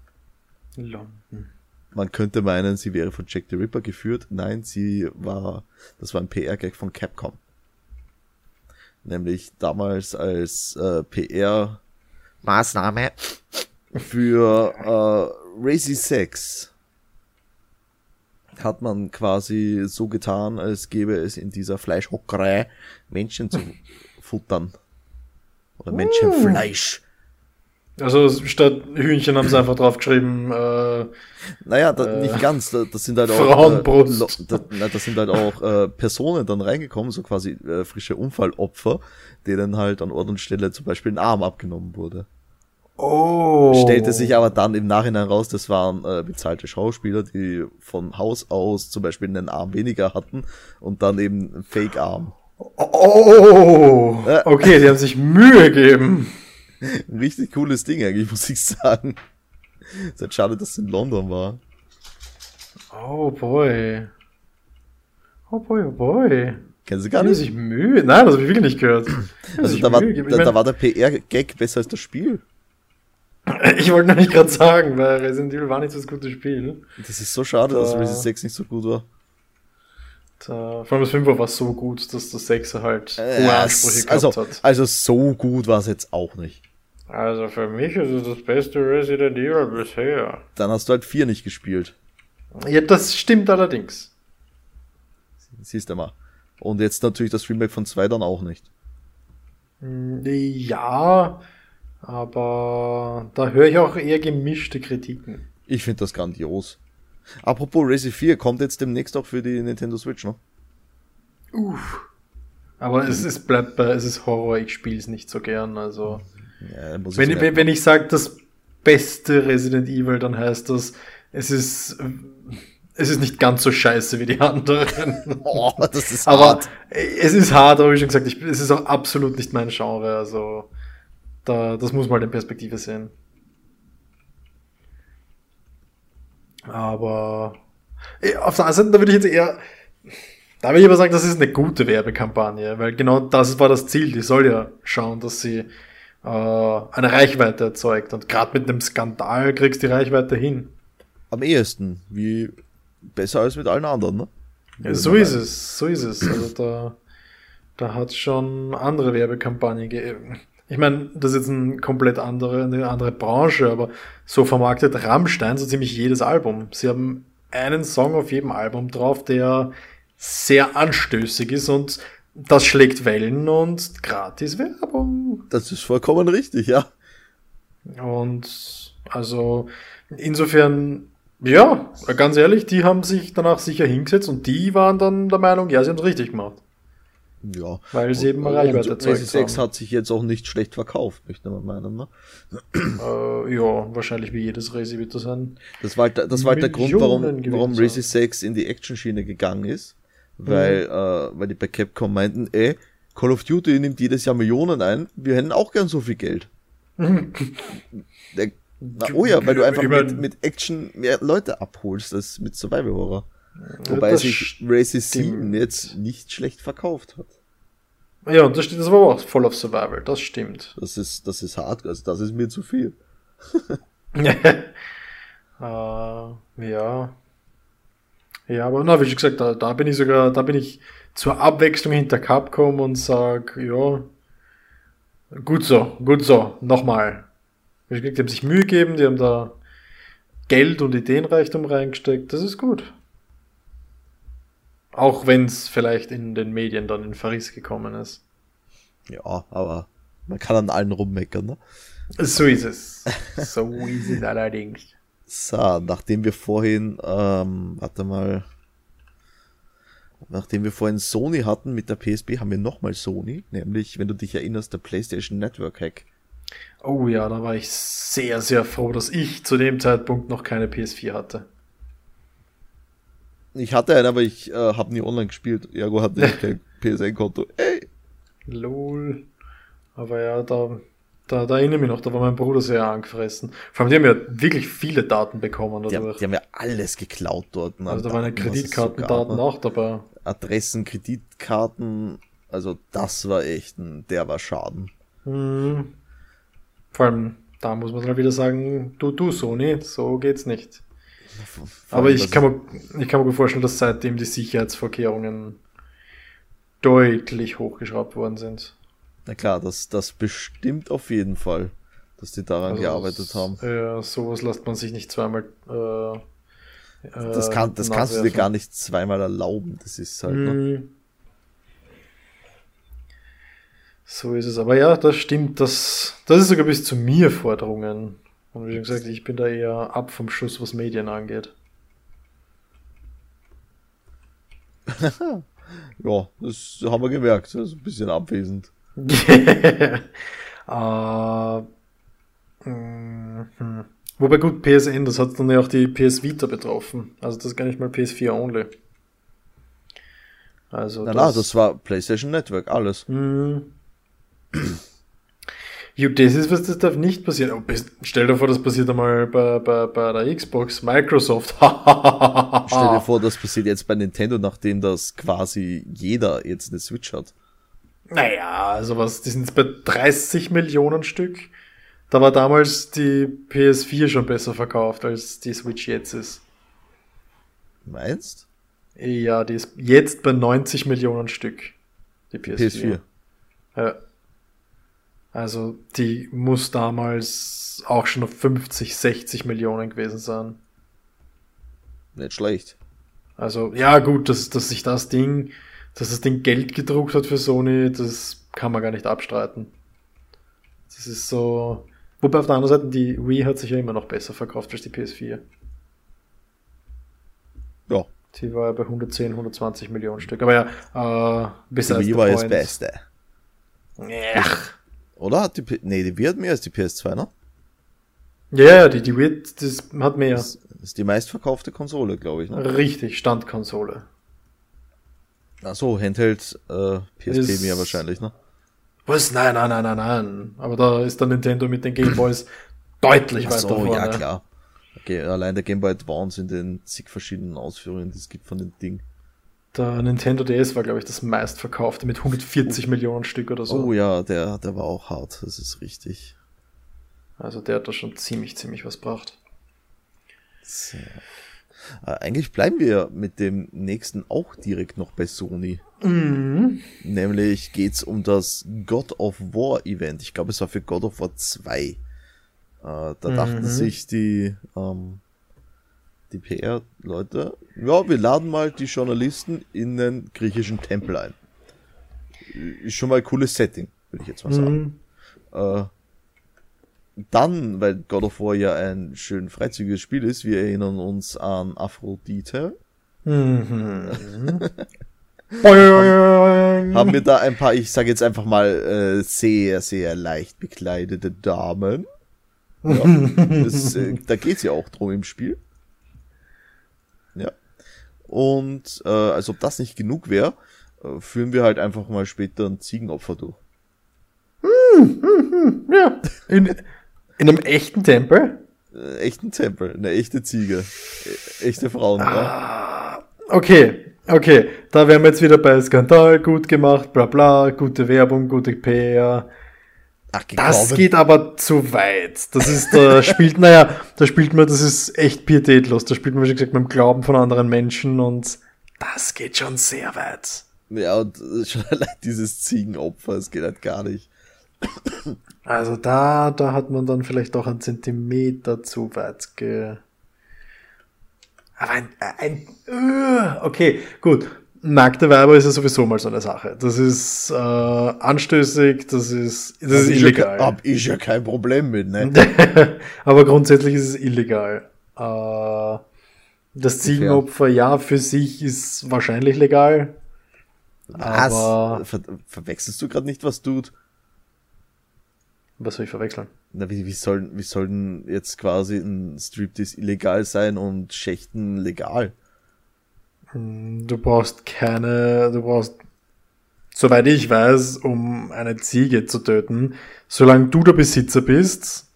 S2: London.
S1: Man könnte meinen, sie wäre von Jack the Ripper geführt. Nein, sie war, das war ein PR-Gag von Capcom. Nämlich damals als äh, PR-Maßnahme für äh, Racy Sex hat man quasi so getan, als gäbe es in dieser Fleischhockerei Menschen zu futtern. Oder Menschenfleisch.
S2: Also statt Hühnchen haben sie einfach draufgeschrieben. Äh,
S1: naja, da, äh, nicht ganz. Da, das sind halt auch
S2: Frauenbrust.
S1: Äh, da, das sind halt auch äh, Personen dann reingekommen, so quasi äh, frische Unfallopfer, denen halt an Ort und Stelle zum Beispiel ein Arm abgenommen wurde.
S2: Oh.
S1: Stellte sich aber dann im Nachhinein raus, das waren äh, bezahlte Schauspieler, die von Haus aus zum Beispiel einen Arm weniger hatten und dann eben einen Fake-Arm.
S2: Oh, okay, die haben sich Mühe gegeben.
S1: Ein richtig cooles Ding eigentlich, muss ich sagen. Es ist halt schade, dass es in London war.
S2: Oh boy. Oh boy, oh boy.
S1: Kennst du gar nicht?
S2: sich Mühe? Nein, das habe ich wirklich nicht gehört.
S1: Also da war, da, da war der PR-Gag besser als das Spiel.
S2: Ich wollte nämlich gerade sagen, weil Resident Evil war nicht so das gute Spiel.
S1: Das ist so schade, da, dass Resident 6 nicht so gut war.
S2: Da, vor allem das 5er war so gut, dass das 6er halt
S1: äh, hohe Ansprüche also, gehabt hat. Also so gut war es jetzt auch nicht.
S2: Also für mich ist es das beste Resident Evil bisher.
S1: Dann hast du halt 4 nicht gespielt.
S2: Ja, das stimmt allerdings.
S1: Siehst du mal. Und jetzt natürlich das Remake von 2 dann auch nicht.
S2: Hm, ja, aber da höre ich auch eher gemischte Kritiken.
S1: Ich finde das grandios. Apropos Racing 4 kommt jetzt demnächst auch für die Nintendo Switch, ne?
S2: Uff. Aber es ist, bleibt bei, es ist Horror, ich spiele es nicht so gern, also. Ja, wenn, ich, wenn, wenn ich sage, das beste Resident Evil, dann heißt das, es ist, es ist nicht ganz so scheiße wie die anderen.
S1: Oh, das ist
S2: aber hart. es ist hart, aber wie schon gesagt, ich, es ist auch absolut nicht mein Genre, also. Da, das muss man halt in Perspektive sehen. Aber eh, auf der anderen Seite, da würde ich jetzt eher, da würde ich aber sagen, das ist eine gute Werbekampagne, weil genau das war das Ziel. Die soll ja schauen, dass sie äh, eine Reichweite erzeugt. Und gerade mit einem Skandal kriegst du die Reichweite hin.
S1: Am ehesten, wie besser als mit allen anderen, ne?
S2: Ja, so ist es, so ist es. Also da, da hat es schon andere Werbekampagnen gegeben ich meine, das ist jetzt ein komplett andere, eine andere Branche, aber so vermarktet Rammstein so ziemlich jedes Album. Sie haben einen Song auf jedem Album drauf, der sehr anstößig ist und das schlägt Wellen und gratis Werbung.
S1: Das ist vollkommen richtig, ja.
S2: Und also insofern, ja, ganz ehrlich, die haben sich danach sicher hingesetzt und die waren dann der Meinung, ja, sie haben es richtig gemacht.
S1: Ja.
S2: Weil sie eben Reichweite erzeugt
S1: haben. 6 hat sich jetzt auch nicht schlecht verkauft, möchte man meinen, ne?
S2: Äh, ja, wahrscheinlich wie jedes Resi wird das sein.
S1: Das war, halt das war halt der Grund, warum, warum Resi 6 in die Action-Schiene gegangen ist. Weil, mhm. äh, weil die bei Capcom meinten, ey, Call of Duty nimmt jedes Jahr Millionen ein, wir hätten auch gern so viel Geld. na, oh ja, weil du einfach mit, mit Action mehr Leute abholst als mit Survival Horror. Wobei sich Races 7 jetzt nicht schlecht verkauft hat.
S2: Ja, das, das war auch voll auf Survival, das stimmt.
S1: Das ist, das ist hart, also das ist mir zu viel.
S2: uh, ja. Ja, aber na, wie gesagt, da, da bin ich sogar, da bin ich zur Abwechslung hinter Capcom und sag, ja, gut so, gut so, nochmal. Wie gesagt, die haben sich Mühe gegeben, die haben da Geld und Ideenreichtum reingesteckt, das ist gut. Auch wenn es vielleicht in den Medien dann in Verriss gekommen ist.
S1: Ja, aber man kann an allen rummeckern, ne?
S2: So ist es. So ist es allerdings.
S1: So, nachdem wir vorhin, ähm, warte mal, nachdem wir vorhin Sony hatten mit der PSP, haben wir nochmal Sony, nämlich, wenn du dich erinnerst, der PlayStation Network Hack.
S2: Oh ja, da war ich sehr, sehr froh, dass ich zu dem Zeitpunkt noch keine PS4 hatte.
S1: Ich hatte einen, aber ich äh, habe nie online gespielt. Ergo hatte ich kein PSN-Konto. Ey!
S2: Lol. Aber ja, da, da, da erinnere ich mich noch, da war mein Bruder sehr angefressen. Vor allem, die haben ja wirklich viele Daten bekommen
S1: dadurch. Die haben, die haben ja alles geklaut dort.
S2: Also da waren ja Kreditkartendaten auch dabei.
S1: Adressen, Kreditkarten, also das war echt ein derber Schaden.
S2: Mhm. Vor allem, da muss man dann wieder sagen, du, du Sony, so geht's nicht. Aber ich kann, mir, ich kann mir gut vorstellen, dass seitdem die Sicherheitsvorkehrungen deutlich hochgeschraubt worden sind.
S1: Na klar, das, das bestimmt auf jeden Fall, dass die daran also gearbeitet haben.
S2: Ja, sowas lässt man sich nicht zweimal. Äh,
S1: das kann, das kannst du dir gar nicht zweimal erlauben. Das ist halt. Ne?
S2: Mm. So ist es. Aber ja, das stimmt. Das, das ist sogar bis zu mir Forderungen. Und wie schon gesagt, ich bin da eher ab vom Schuss, was Medien angeht.
S1: ja, das haben wir gemerkt. Das ist ein bisschen abwesend.
S2: Uh, mm, Wobei gut, PSN, das hat dann ja auch die PS Vita betroffen. Also das ist gar nicht mal PS4 only.
S1: Also na, das, na, das war PlayStation Network, alles.
S2: Mm. Jo, das ist was, das darf nicht passieren. Oh, stell dir vor, das passiert einmal bei, bei, bei der Xbox, Microsoft.
S1: stell dir vor, das passiert jetzt bei Nintendo, nachdem das quasi jeder jetzt eine Switch hat.
S2: Naja, also was, die sind jetzt bei 30 Millionen Stück. Da war damals die PS4 schon besser verkauft, als die Switch jetzt ist.
S1: Meinst?
S2: Ja, die ist jetzt bei 90 Millionen Stück. Die PS4. PS4. Ja. Also die muss damals auch schon auf 50, 60 Millionen gewesen sein.
S1: Nicht schlecht.
S2: Also, ja, gut, dass, dass sich das Ding, dass das Ding Geld gedruckt hat für Sony, das kann man gar nicht abstreiten. Das ist so. Wobei auf der anderen Seite, die Wii hat sich ja immer noch besser verkauft als die PS4.
S1: Ja.
S2: Die war ja bei 110, 120 Millionen Stück. Aber ja, äh,
S1: bis Die Wii war das Beste. Ja. Oder hat die, nee, die Wii hat mehr als die PS2, ne?
S2: Ja, ja, die, die Wii, das hat mehr. Das
S1: ist die meistverkaufte Konsole, glaube ich,
S2: ne? Richtig, Standkonsole.
S1: Ach so, Handheld, äh, PSP ist, mehr wahrscheinlich, ne?
S2: Was? Nein, nein, nein, nein, nein. Aber da ist der Nintendo mit den Gameboys deutlich Ach weiter so, vorne. ja,
S1: klar. Okay, allein der Game Boy Advance in den zig verschiedenen Ausführungen, die es gibt von dem Ding.
S2: Der Nintendo DS war, glaube ich, das meistverkaufte mit 140 oh. Millionen Stück oder so.
S1: Oh ja, der, der war auch hart, das ist richtig.
S2: Also der hat da schon ziemlich, ziemlich was gebracht.
S1: So. Äh, eigentlich bleiben wir mit dem nächsten auch direkt noch bei Sony.
S2: Mhm.
S1: Nämlich geht's um das God of War Event. Ich glaube, es war für God of War 2. Äh, da mhm. dachten sich die ähm, die PR-Leute, ja, wir laden mal die Journalisten in den griechischen Tempel ein. Ist schon mal ein cooles Setting, würde ich jetzt mal sagen. Mhm. Äh, dann, weil God of War ja ein schön freizügiges Spiel ist, wir erinnern uns an Aphrodite.
S2: Mhm.
S1: haben, haben wir da ein paar, ich sage jetzt einfach mal, äh, sehr, sehr leicht bekleidete Damen. Ja, das, äh, da geht's ja auch drum im Spiel. Und äh, als ob das nicht genug wäre, äh, führen wir halt einfach mal später ein Ziegenopfer durch.
S2: Hm, hm, hm, ja. In, in einem echten Tempel?
S1: Äh, echten Tempel, eine echte Ziege. E echte Frauen, ah,
S2: ja. Okay, okay. Da wären wir jetzt wieder bei Skandal, gut gemacht, bla bla, gute Werbung, gute PR. Ach, das geht aber zu weit. Das ist, da spielt, naja, da spielt man, das ist echt pietätlos. Da spielt man, wie gesagt, mit dem Glauben von anderen Menschen und das geht schon sehr weit.
S1: Ja, und schon allein dieses Ziegenopfer, es geht halt gar nicht.
S2: Also da, da hat man dann vielleicht auch einen Zentimeter zu weit ge... Aber ein, ein, ein okay, gut nackte Weiber ist ja sowieso mal so eine Sache. Das ist äh, anstößig, das ist, das, ist illegal.
S1: Ja, hab ich ja kein Problem mit, ne?
S2: Aber grundsätzlich ist es illegal. Äh, das Ziegenopfer, ja, für sich ist wahrscheinlich legal.
S1: Was? Ver verwechselst du gerade nicht, was tut?
S2: Was soll ich verwechseln?
S1: Na, wie, wie, soll, wie soll denn jetzt quasi ein Striptease illegal sein und Schächten legal?
S2: Hm, du brauchst keine, du brauchst, soweit ich weiß, um eine Ziege zu töten, solange du der Besitzer bist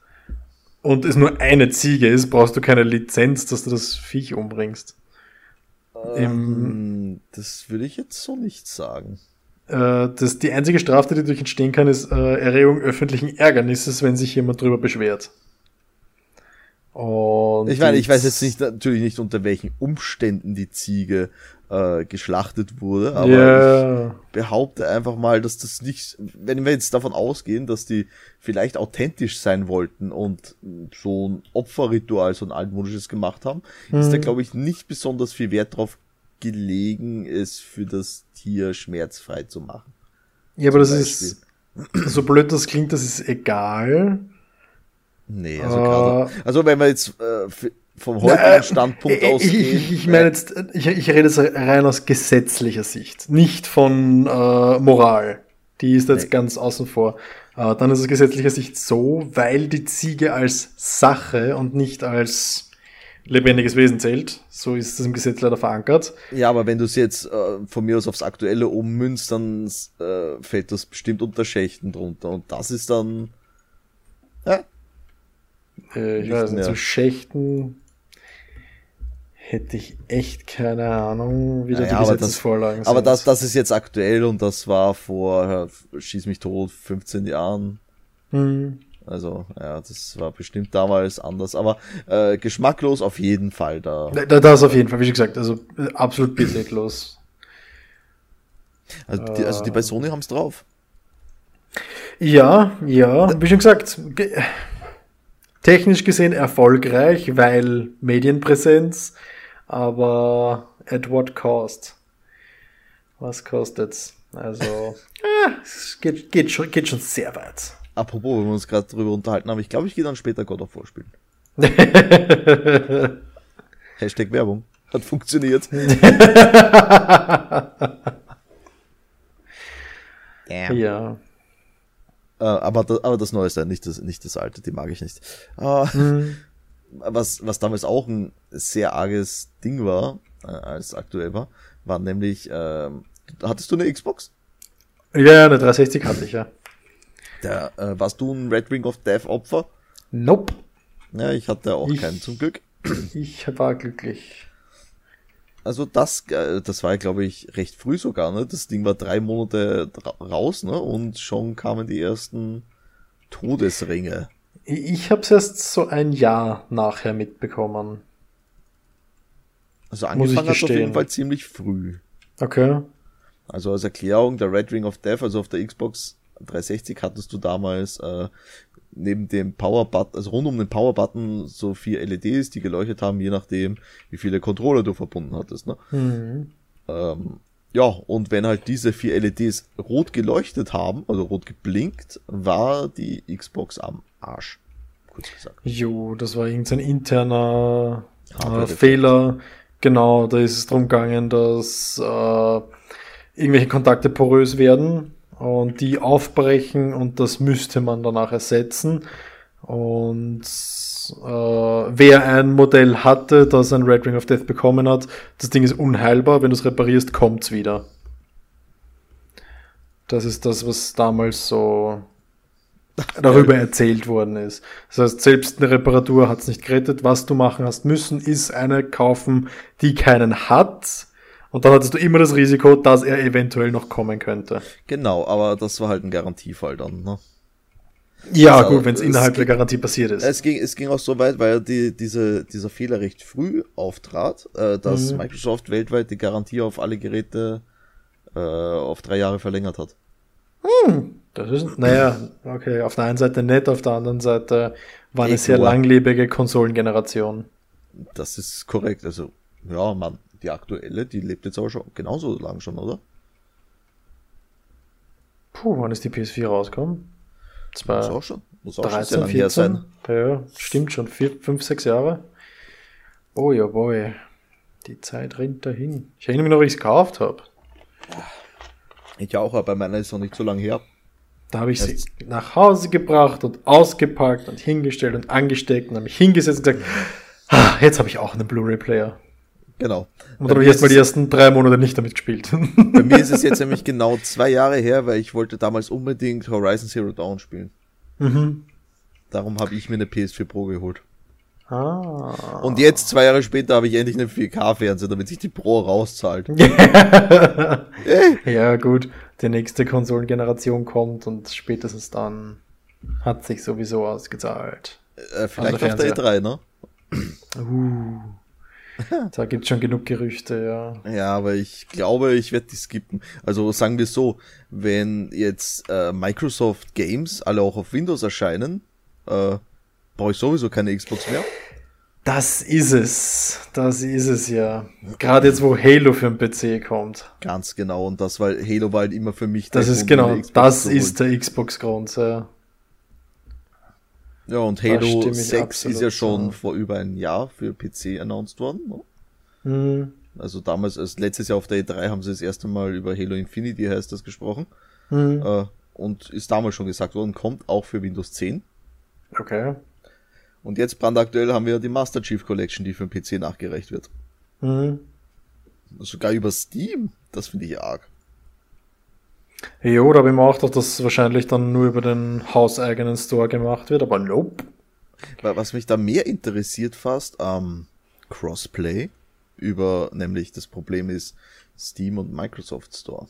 S2: und es nur eine Ziege ist, brauchst du keine Lizenz, dass du das Viech umbringst.
S1: Ähm, das würde ich jetzt so nicht sagen.
S2: Äh, die einzige Strafte, die durch entstehen kann, ist äh, Erregung öffentlichen Ärgernisses, wenn sich jemand drüber beschwert. Und
S1: Ich meine, ich weiß jetzt nicht natürlich nicht unter welchen Umständen die Ziege äh, geschlachtet wurde, aber
S2: Ja.
S1: ich behaupte einfach mal, dass das nicht, wenn wir jetzt davon ausgehen, dass die vielleicht authentisch sein wollten und so ein Opferritual, so ein altmodisches gemacht haben, ist da glaube ich nicht besonders viel Wert drauf gelegen, es für das Tier schmerzfrei zu machen.
S2: Ja, aber das
S1: Zum
S2: ist, so blöd das klingt, das ist egal.
S1: Nee, also
S2: Äh,
S1: gerade, also wenn wir jetzt äh, vom heutigen Standpunkt
S2: Ich, ich,
S1: ausgehen.
S2: ich, ich meine jetzt, ich, ich rede jetzt rein aus gesetzlicher Sicht, nicht von äh, Moral. Die ist jetzt
S1: Nee.
S2: ganz außen vor. Äh, dann ist es gesetzlicher Sicht so, weil die Ziege als Sache und nicht als lebendiges Wesen zählt. So ist es im Gesetz leider verankert.
S1: Ja, aber wenn du es jetzt äh, von mir aus aufs Aktuelle ummünzt, dann äh, fällt das bestimmt unter Schächten drunter. Und das ist dann. Ja,
S2: Äh, ich weiß nicht, zu Schächten hätte ich echt keine Ahnung, wie da
S1: Naja,
S2: die
S1: aber das-
S2: Gesetzesvorlagen sind.
S1: aber das, das ist jetzt aktuell und das war vor, schieß mich tot, 15 Jahren.
S2: Hm.
S1: Also, ja, das war bestimmt damals anders. Aber äh, geschmacklos auf jeden Fall da.
S2: Da, das auf jeden Fall, wie schon gesagt, also äh, absolut bittlos.
S1: Also die, also die bei Sony haben es drauf.
S2: Ja, ja, wie schon gesagt, ge technisch gesehen erfolgreich, weil Medienpräsenz, aber at what cost? Was kostet's? Also, ah, es geht, geht, schon, geht schon sehr weit.
S1: Apropos, wenn wir uns gerade drüber unterhalten haben, ich glaube, ich gehe dann später God of War spielen. Hashtag Werbung. Hat funktioniert.
S2: ja.
S1: Äh, aber, das, aber das Neueste, nicht das, nicht das Alte, die mag ich nicht. Äh,
S2: Hm.
S1: was, was damals auch ein sehr arges Ding war, äh, als aktuell war, war nämlich, ähm, hattest du eine Xbox?
S2: Ja, eine 360 hatte ich ja.
S1: Da, äh, warst du ein Red Ring of Death Opfer?
S2: Nope.
S1: Ja, ich hatte auch
S2: Ich-
S1: keinen zum Glück.
S2: Ich war glücklich.
S1: Also das, äh, das war, glaube ich, recht früh sogar, ne? Das Ding war drei Monate raus, ne? Und schon kamen die ersten Todesringe.
S2: Ich, habe es erst so ein Jahr nachher mitbekommen.
S1: Also angefangen hat auf
S2: gestehen.
S1: jeden Fall ziemlich früh.
S2: Okay.
S1: Also als Erklärung, der Red Ring of Death, also auf der Xbox 360 hattest du damals äh, neben dem Power-Button, also rund um den Power-Button so vier LEDs, die geleuchtet haben, je nachdem, wie viele Controller du verbunden hattest. Ne?
S2: Mhm.
S1: Ähm, ja, und wenn halt diese vier LEDs rot geleuchtet haben, also rot geblinkt, war die Xbox am Arsch. Kurz gesagt.
S2: Jo, das war irgendein interner äh. Fehler. Genau, da ist es drum gegangen, dass äh, irgendwelche Kontakte porös werden und die aufbrechen und das müsste man danach ersetzen. Und äh, wer ein Modell hatte, das ein Red Ring of Death bekommen hat, das Ding ist unheilbar. Wenn du es reparierst, kommt's wieder. Das ist das, was damals so darüber erzählt worden ist. Das heißt, selbst eine Reparatur hat's nicht gerettet. Was du machen hast müssen, ist eine kaufen, die keinen hat. Und dann hattest du immer das Risiko, dass er eventuell noch kommen könnte.
S1: Genau, aber das war halt ein Garantiefall dann. Ne?
S2: Ja,
S1: Also,
S2: gut, wenn es innerhalb der
S1: geht-
S2: Garantie passiert ist.
S1: Es ging, es ging auch so weit, weil die, diese, dieser Fehler recht früh auftrat, äh, dass
S2: Mhm.
S1: Microsoft weltweit die Garantie auf alle Geräte äh, auf drei Jahre verlängert hat.
S2: Das ist, naja, okay, auf der einen Seite nett, auf der anderen Seite war eine
S1: Eh
S2: sehr langlebige Konsolengeneration.
S1: Das ist korrekt. Also, ja, man, die aktuelle, die lebt jetzt aber schon genauso lang schon, oder?
S2: Puh, wann ist die PS4 rausgekommen?
S1: Muss
S2: Zwei,
S1: auch schon. Muss auch schon sehr
S2: 13,
S1: lang her
S2: 14?
S1: sein.
S2: Ja, stimmt schon. Vier, fünf, sechs Jahre. Oh ja, boy. Die Zeit rennt dahin. Ich erinnere mich noch, wie ich es gekauft habe.
S1: Ich auch, aber meiner ist noch nicht so lange her.
S2: Da habe ich sie
S1: Jetzt-
S2: nach Hause gebracht und ausgepackt und hingestellt und angesteckt und habe mich hingesetzt und gesagt, ah, jetzt habe ich auch einen Blu-ray-Player.
S1: Genau.
S2: Und dann habe ich mal die ersten drei Monate nicht damit gespielt.
S1: Bei mir ist es jetzt nämlich genau zwei Jahre her, weil ich wollte damals unbedingt Horizon Zero Dawn spielen.
S2: mhm.
S1: Darum habe ich mir eine PS4 Pro geholt.
S2: Ah.
S1: Und jetzt, zwei Jahre später, habe ich endlich einen 4K-Fernseher, damit sich die Pro rauszahlt.
S2: ja, gut. Die nächste Konsolengeneration kommt und spätestens dann hat sich sowieso ausgezahlt.
S1: Äh, vielleicht auf der
S2: Fernseher.
S1: E3, ne?
S2: Uh, da gibt es schon genug Gerüchte, ja.
S1: Ja, aber ich glaube, ich werde die skippen. Also sagen wir so, wenn jetzt äh, Microsoft Games alle auch auf Windows erscheinen, äh, brauche ich sowieso keine Xbox mehr.
S2: Das ist es. Das ist es ja. Gerade jetzt, wo Halo für den PC kommt.
S1: Ganz genau. Und das, weil Halo war halt immer für mich
S2: Das ist genau, das ist der Xbox-Grund, ja.
S1: Ja, und Halo 6 ist ja schon vor über einem Jahr für PC announced worden. Ne? Mhm. Also damals, als letztes Jahr auf der E3 haben sie das erste Mal über Halo Infinity heißt das gesprochen. Mhm. Äh, und ist damals schon gesagt worden, kommt auch für Windows 10.
S2: Okay.
S1: Und jetzt brandaktuell haben wir die Master Chief Collection, die für den PC nachgereicht wird. Mhm. Sogar über Steam. Das finde ich arg.
S2: Jo, da habe ich mir auch gedacht, dass wahrscheinlich dann nur über den hauseigenen Store gemacht wird, aber nope.
S1: Was mich da mehr interessiert fast, ähm, Crossplay über, nämlich das Problem ist Steam und Microsoft Store.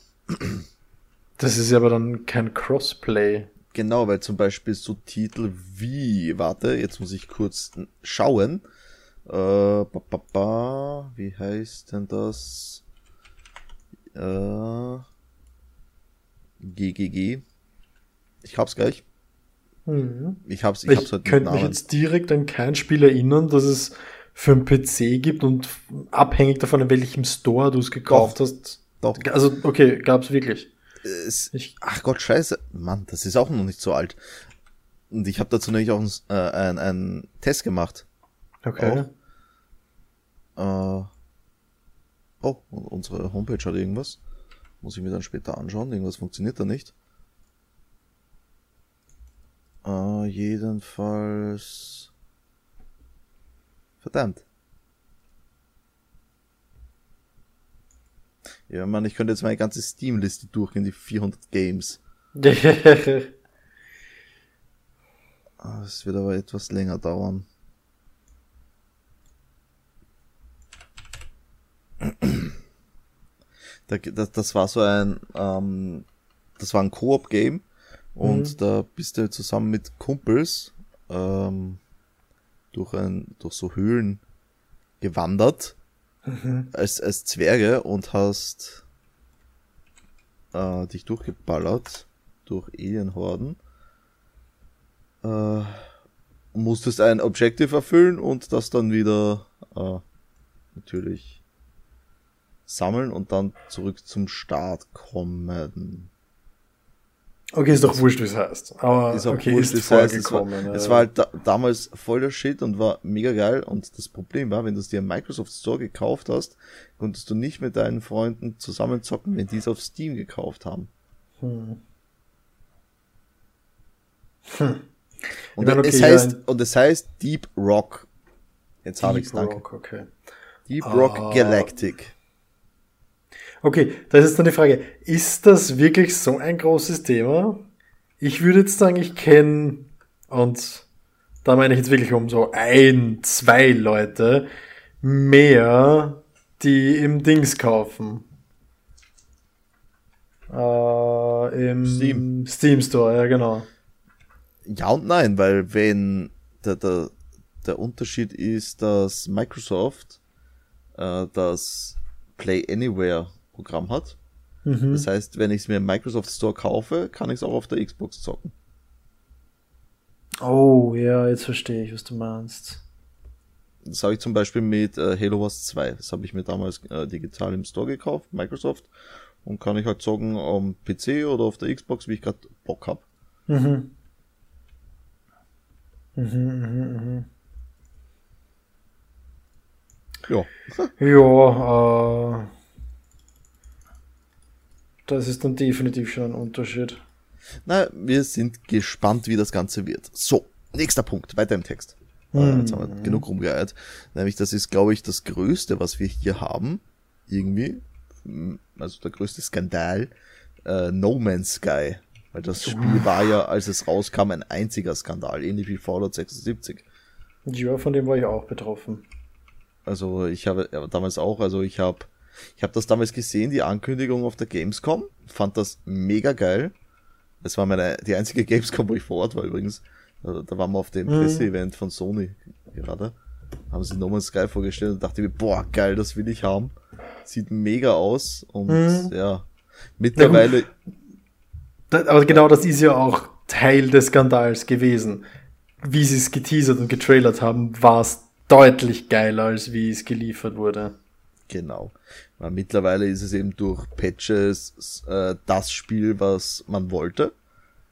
S2: Das ist aber dann kein Crossplay.
S1: Genau, weil zum Beispiel so Titel wie, warte, jetzt muss ich kurz schauen. Äh, ba, ba, ba, wie heißt denn das? Äh, GGG. Ich hab's gleich. Mhm.
S2: Ich hab's, ich, ich hab's halt könnte mich jetzt direkt an kein Spiel erinnern, dass es für einen PC gibt und abhängig davon, in welchem Store du es gekauft Doch. hast. Doch. Also, okay, gab's wirklich.
S1: Es, ich, ach Gott, scheiße. Mann, das ist auch noch nicht so alt. Und ich habe dazu nämlich auch äh, einen, einen Test gemacht.
S2: Okay.
S1: Auch. Äh, oh, unsere Homepage hat irgendwas. Muss ich mir dann später anschauen. Irgendwas funktioniert da nicht. Äh, jedenfalls. Verdammt. Ja, Mann, ich könnte jetzt meine ganze Steam-Liste durchgehen, die 400 Games. Ah, das wird aber etwas länger dauern. Das, das war so ein, ähm, das war ein Koop-Game und mhm. da bist du zusammen mit Kumpels ähm, durch ein, durch so Höhlen gewandert mhm. als, als Zwerge und hast äh, dich durchgeballert durch Alienhorden. Äh, musstest ein Objective erfüllen und das dann wieder äh, natürlich sammeln und dann zurück zum Start kommen.
S2: Okay, ist doch wurscht, wie es heißt. Aber
S1: ist auch
S2: okay,
S1: wurscht, ist heißt, es war, ja. es war halt da, damals voll der Shit und war mega geil. Und das Problem war, wenn du es dir im Microsoft Store gekauft hast, konntest du nicht mit deinen Freunden zusammenzocken, wenn die es auf Steam gekauft haben. Hm. Hm. Und, meine, okay, es heißt, ja, und es heißt Deep Rock. Jetzt habe ich es, danke. Rock,
S2: okay.
S1: Deep Rock ah. Galactic.
S2: Okay, da ist jetzt dann die Frage, ist das wirklich so ein großes Thema? Ich würde jetzt sagen, ich kenne, und da meine ich jetzt wirklich um so ein, zwei Leute mehr, die im Dings kaufen. Äh, Im Steam. Steam Store, ja genau.
S1: Ja und nein, weil wenn der, der, der Unterschied ist, dass Microsoft äh, das Play Anywhere Programm hat. Mhm. Das heißt, wenn ich es mir im Microsoft Store kaufe, kann ich es auch auf der Xbox zocken.
S2: Oh, ja, jetzt verstehe ich, was du meinst.
S1: Das habe ich zum Beispiel mit äh, Halo Wars 2. Das habe ich mir damals äh, digital im Store gekauft, Microsoft. Und kann ich halt zocken am PC oder auf der Xbox, wie ich gerade Bock habe. Mhm. Mhm, mhm, mhm. Ja.
S2: ja, äh, das ist dann definitiv schon ein Unterschied.
S1: Na, wir sind gespannt, wie das Ganze wird. So, nächster Punkt, weiter im Text. Hm. Jetzt haben wir genug rumgeeiert. Nämlich, das ist, glaube ich, das Größte, was wir hier haben. Irgendwie. Also der größte Skandal. Äh, no Man's Sky. Weil das Spiel war ja, als es rauskam, ein einziger Skandal. Ähnlich wie Fallout 76.
S2: Ja, von dem war ich auch betroffen.
S1: Also ich habe ja, damals auch, also ich habe ich habe das damals gesehen, die Ankündigung auf der Gamescom, fand das mega geil. Das war meine, die einzige Gamescom, wo ich vor Ort war übrigens. Da, da waren wir auf dem mhm. Presseevent von Sony gerade. haben sie No Man's Sky vorgestellt und dachte mir, boah, geil, das will ich haben. Sieht mega aus und mhm. ja, mittlerweile.
S2: aber genau das ist ja auch Teil des Skandals gewesen. Wie sie es geteasert und getrailert haben, war es deutlich geiler, als wie es geliefert wurde.
S1: Genau. Weil mittlerweile ist es eben durch Patches äh, das Spiel, was man wollte.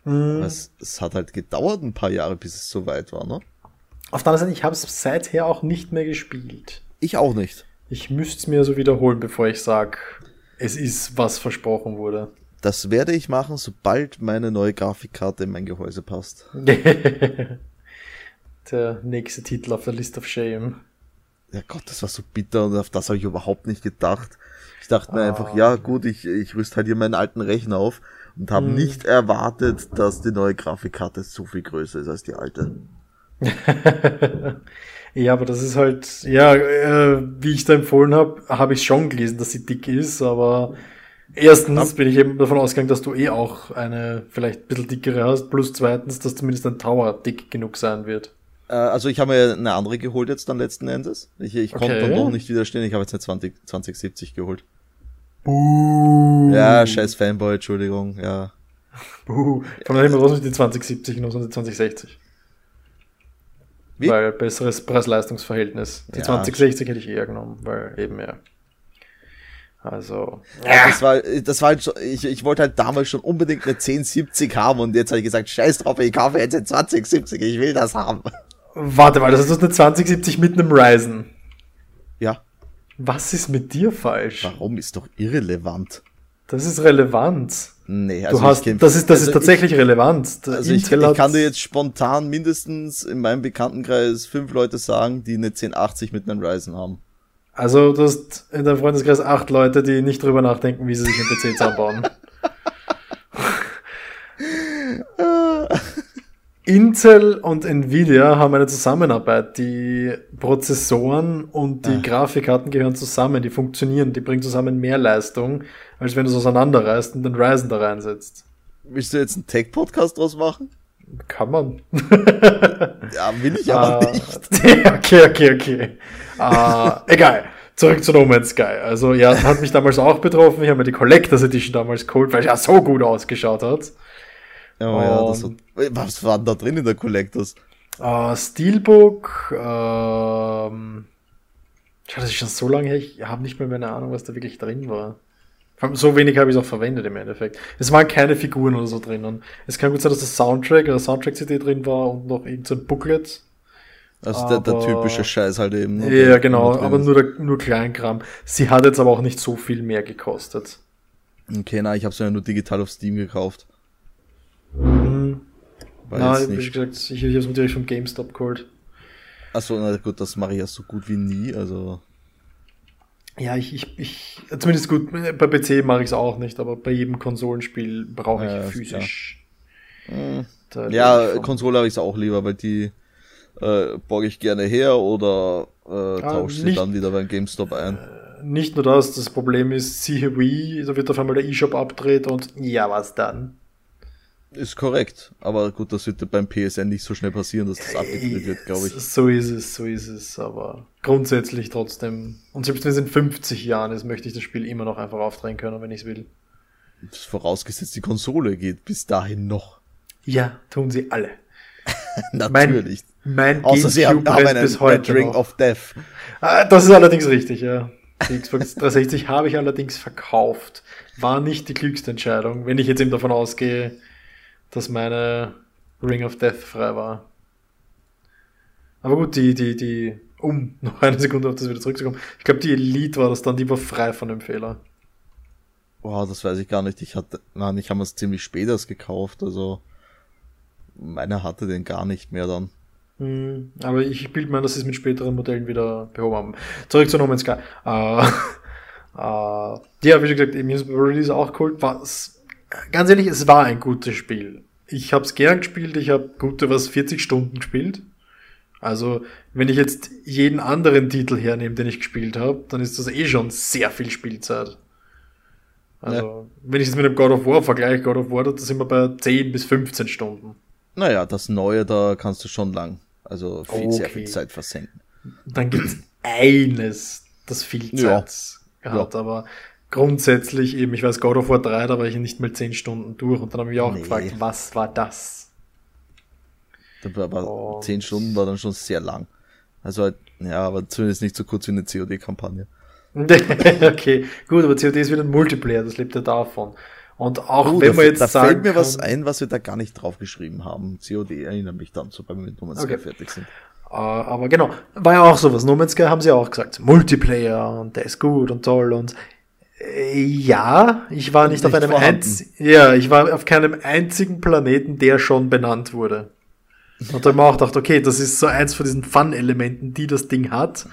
S1: Mhm. Es, es, hat halt gedauert ein paar Jahre, bis es soweit war, ne?
S2: Auf der anderen Seite, ich habe es seither auch nicht mehr gespielt.
S1: Ich auch nicht.
S2: Ich müsste es mir so wiederholen, bevor ich sage, es ist, was versprochen wurde.
S1: Das werde ich machen, sobald meine neue Grafikkarte in mein Gehäuse passt.
S2: der nächste Titel auf der List of Shame.
S1: Ja Gott, das war so bitter und auf das habe ich überhaupt nicht gedacht. Ich dachte mir ah. einfach, ja gut, ich, ich rüste halt hier meinen alten Rechner auf und habe hm. nicht erwartet, dass die neue Grafikkarte so viel größer ist als die alte.
S2: ja, aber das ist halt, ja, äh, wie ich da empfohlen habe, habe ich schon gelesen, dass sie dick ist, aber erstens bin ich eben davon ausgegangen, dass du eh auch eine vielleicht ein bisschen dickere hast, plus zweitens, dass zumindest ein Tower dick genug sein wird.
S1: Äh, also ich habe mir eine andere geholt jetzt dann letzten Endes. Ich, ich okay. konnte dann doch nicht widerstehen, ich habe jetzt eine 20, 2070 geholt. Buh. Ja, scheiß Fanboy, Entschuldigung, ja.
S2: Buh. Von daher immer die 2070 und die 2060. Wie? Weil besseres Preis-Leistungs-Verhältnis. Die ja. 2060 hätte ich eher genommen, weil eben ja. Also.
S1: Ja, das war, das war halt so, ich, ich wollte halt damals schon unbedingt eine 1070 haben und jetzt habe ich gesagt, scheiß drauf, ich kaufe jetzt eine 2070, ich will das haben.
S2: Warte mal, das ist eine 2070 mit einem Ryzen.
S1: Ja.
S2: Was ist mit dir falsch?
S1: Warum ist doch irrelevant?
S2: Das ist relevant.
S1: Nee,
S2: also du hast, das ist, das also ist tatsächlich ich, relevant.
S1: Also ich, ich, kann dir jetzt spontan mindestens in meinem Bekanntenkreis fünf Leute sagen, die eine 1080 mit einem Ryzen haben.
S2: Also du hast in deinem Freundeskreis acht Leute, die nicht drüber nachdenken, wie sie sich einen PC zusammenbauen. Intel und Nvidia haben eine Zusammenarbeit. Die Prozessoren und die ah. Grafikkarten gehören zusammen, die funktionieren, die bringen zusammen mehr Leistung, als wenn du es auseinanderreißt und den Ryzen da reinsetzt.
S1: Willst du jetzt einen Tech-Podcast draus machen?
S2: Kann man.
S1: ja, will ich aber uh, nicht.
S2: okay, okay, okay. Uh, egal. Zurück zu No Man's Sky. Also ja, hat mich damals auch betroffen. Ich habe mir die Collectors Edition damals geholt, weil es ja so gut ausgeschaut hat.
S1: Oh, ja, das hat, was war denn da drin in der Collectors?
S2: Uh, Steelbook, ähm, das ist schon so lange her, ich habe nicht mehr meine Ahnung, was da wirklich drin war. So wenig habe ich es auch verwendet im Endeffekt. Es waren keine Figuren oder so drinnen. Es kann gut sein, dass das Soundtrack oder Soundtrack-CD drin war und noch irgendein so Booklet.
S1: Also aber, der, der, typische Scheiß halt eben.
S2: Ne? Ja, genau, aber nur, der, nur Kleinkram. Sie hat jetzt aber auch nicht so viel mehr gekostet.
S1: Okay, na, ich habe es ja nur digital auf Steam gekauft.
S2: Mhm. Na, wie gesagt, ich, ich habe es natürlich vom GameStop geholt.
S1: Achso, na gut, das mache ich ja so gut wie nie, also.
S2: Ja, ich, ich, ich, zumindest gut, bei PC mache ich es auch nicht, aber bei jedem Konsolenspiel brauche ich ja, physisch.
S1: Hm. Ja, Konsole habe ich es auch lieber, weil die äh, borge ich gerne her oder äh, ah, tausche sie dann wieder beim GameStop ein.
S2: Äh, nicht nur das, das Problem ist, siehe Wii, da wird auf einmal der E-Shop abdreht und ja, was dann?
S1: Ist korrekt, aber gut, das wird beim PSN nicht so schnell passieren, dass das abgedreht wird, glaube ich.
S2: So ist es, so ist es, aber grundsätzlich trotzdem. Und selbst wenn es in 50 Jahren ist, möchte ich das Spiel immer noch einfach aufdrehen können, wenn ich es will.
S1: Vorausgesetzt, die Konsole geht bis dahin noch.
S2: Ja, tun sie alle.
S1: Natürlich.
S2: Mein, mein Außer sie haben, haben einen, bis heute
S1: Ring noch. of Death.
S2: Ah, das ist allerdings richtig, ja. Die Xbox 360 habe ich allerdings verkauft. War nicht die klügste Entscheidung, wenn ich jetzt eben davon ausgehe, dass meine Ring of Death frei war. Aber gut, die, die, die, um noch eine Sekunde auf das wieder zurückzukommen. Ich glaube, die Elite war das dann, die war frei von dem Fehler.
S1: Boah, das weiß ich gar nicht. Ich hatte, nein, ich habe es ziemlich spät erst gekauft, also meiner hatte den gar nicht mehr dann.
S2: Hm, aber ich bilde mir, dass sie es mit späteren Modellen wieder behoben haben. Zurück zu No Man's Sky. Äh, äh, ja, wie gesagt, ist Release auch geholt. Was, ganz ehrlich, es war ein gutes Spiel. Ich habe es gern gespielt, ich habe gute was 40 Stunden gespielt. Also, wenn ich jetzt jeden anderen Titel hernehme, den ich gespielt habe, dann ist das eh schon sehr viel Spielzeit. Also, ja. wenn ich es mit einem God of War vergleiche, God of War, da sind wir bei 10 bis 15 Stunden.
S1: Naja, das Neue, da kannst du schon lang. Also viel, okay. sehr viel Zeit versenken.
S2: dann gibt es eines, das viel Zeit ja. hat, ja. aber grundsätzlich eben, ich weiß, God of War 3, da war ich nicht mal 10 Stunden durch und dann habe ich auch nee. gefragt, was war das?
S1: Aber 10 Stunden war dann schon sehr lang. Also halt, ja, aber zumindest nicht so kurz wie eine COD-Kampagne.
S2: okay, gut, aber COD ist wieder ein Multiplayer, das lebt ja davon. Und auch oh, wenn man jetzt
S1: da sagen fällt mir kann, was ein, was wir da gar nicht draufgeschrieben haben. COD erinnert mich dann, sobald wir mit No Man's okay. Fertig sind.
S2: Uh, aber genau, war ja auch sowas. No Man's Sky haben sie auch gesagt, Multiplayer und der ist gut und toll und äh, ja, ich war nicht, nicht auf einem einzigen, ja, ich war auf keinem einzigen Planeten, der schon benannt wurde. Und da habe ich mir auch gedacht, okay, das ist so eins von diesen Fun-Elementen, die das Ding hat,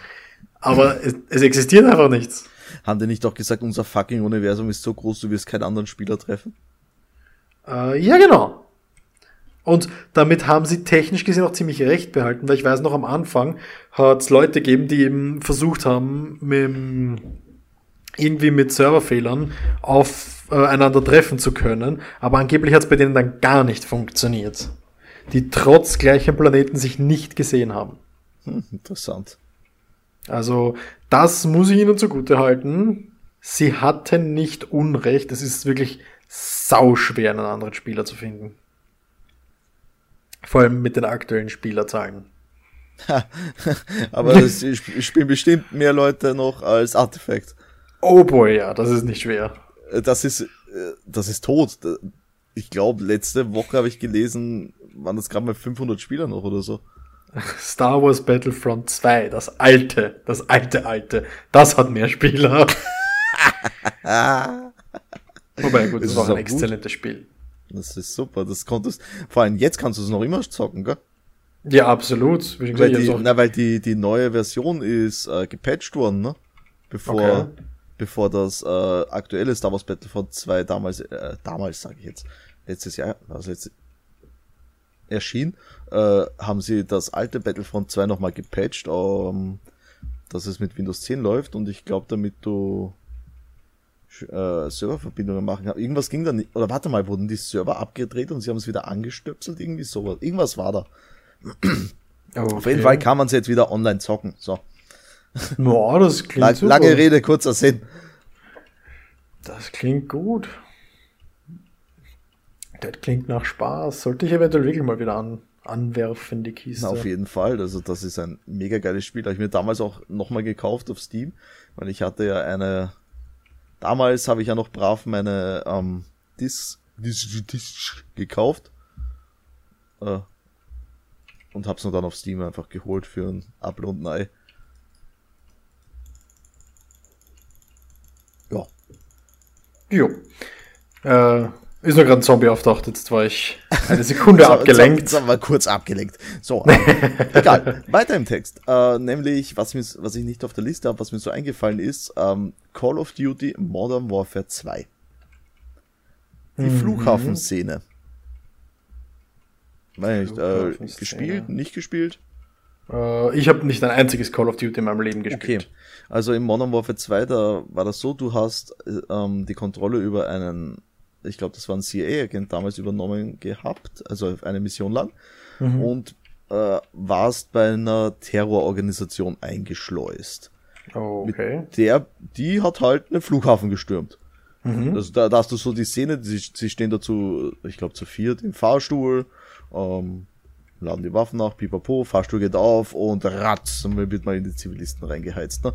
S2: aber es, es existiert einfach nichts.
S1: Haben die nicht auch gesagt, unser fucking Universum ist so groß, du wirst keinen anderen Spieler treffen?
S2: Äh, ja, genau. Und damit haben sie technisch gesehen auch ziemlich recht behalten, weil ich weiß noch am Anfang hat es Leute gegeben, die eben versucht haben, mit, irgendwie mit Serverfehlern aufeinander äh, treffen zu können, aber angeblich hat es bei denen dann gar nicht funktioniert. Die trotz gleichen Planeten sich nicht gesehen haben.
S1: Hm, interessant.
S2: Also, das muss ich ihnen zugute halten. Sie hatten nicht Unrecht. Es ist wirklich sauschwer, einen anderen Spieler zu finden. Vor allem mit den aktuellen Spielerzahlen.
S1: Aber es spielen bestimmt mehr Leute noch als Artifact.
S2: Oh boy, ja, das ist nicht schwer.
S1: Das ist, das ist tot. Ich glaube, letzte Woche habe ich gelesen, waren das gerade mal 500 Spieler noch oder so.
S2: Star Wars Battlefront 2, das alte, das alte, alte, das hat mehr Spieler. Wobei, gut, das, das war ein exzellentes gut. Spiel.
S1: Das ist super, das konntest, vor allem jetzt kannst du es noch immer zocken, gell?
S2: Ja, absolut.
S1: Weil die, na, weil die, die neue Version ist äh, gepatcht worden, ne? Bevor, okay. Bevor das äh, aktuelle Star Wars Battlefront 2 damals, äh, damals sage ich jetzt, letztes Jahr, also letztes, erschien, äh, haben sie das alte Battlefront 2 nochmal gepatcht, ähm, dass es mit Windows 10 läuft und ich glaube, damit du äh, Serververbindungen machen kannst. Irgendwas ging da nicht. Oder warte mal, wurden die Server abgedreht und sie haben es wieder angestöpselt? Irgendwie sowas. Irgendwas war da. Okay. Auf jeden Fall kann man es jetzt wieder online zocken. So.
S2: Boah, das klingt
S1: Lang, Lange Rede, kurzer Sinn.
S2: Das klingt gut. Das klingt nach Spaß. Sollte ich eventuell wirklich mal wieder an, anwerfen, die Kiste.
S1: Na, auf jeden Fall. Also das ist ein mega geiles Spiel. Habe ich mir damals auch nochmal gekauft auf Steam, weil ich hatte ja eine. Damals habe ich ja noch brav meine ähm, Disc, Disc, Disc gekauft. Äh, und hab's nur dann auf Steam einfach geholt für ein Apple und Ei.
S2: Ja. Jo. Äh, ist nur gerade ein Zombie auftaucht, jetzt war ich eine Sekunde abgelenkt. Jetzt
S1: haben wir kurz abgelenkt. So, ähm, egal. Weiter im Text. Äh, nämlich, was, mir, was ich nicht auf der Liste habe, was mir so eingefallen ist, ähm, Call of Duty Modern Warfare 2. Die mhm. Flughafenszene. Meine ich, äh, gespielt, nicht gespielt?
S2: Äh, ich habe nicht ein einziges Call of Duty in meinem Leben gespielt. Okay.
S1: Also im Modern Warfare 2, da war das so, du hast äh, ähm, die Kontrolle über einen ich glaube, das war ein CIA-Agent damals übernommen gehabt, also eine Mission lang, mhm. und äh, warst bei einer Terrororganisation eingeschleust.
S2: okay.
S1: Mit der, die hat halt einen Flughafen gestürmt. Mhm. Also da, da hast du so die Szene, sie, sie stehen dazu, ich glaube zu viert im Fahrstuhl, ähm, laden die Waffen nach, pipapo, Fahrstuhl geht auf und ratz, und dann wird mal in die Zivilisten reingeheizt. Ne?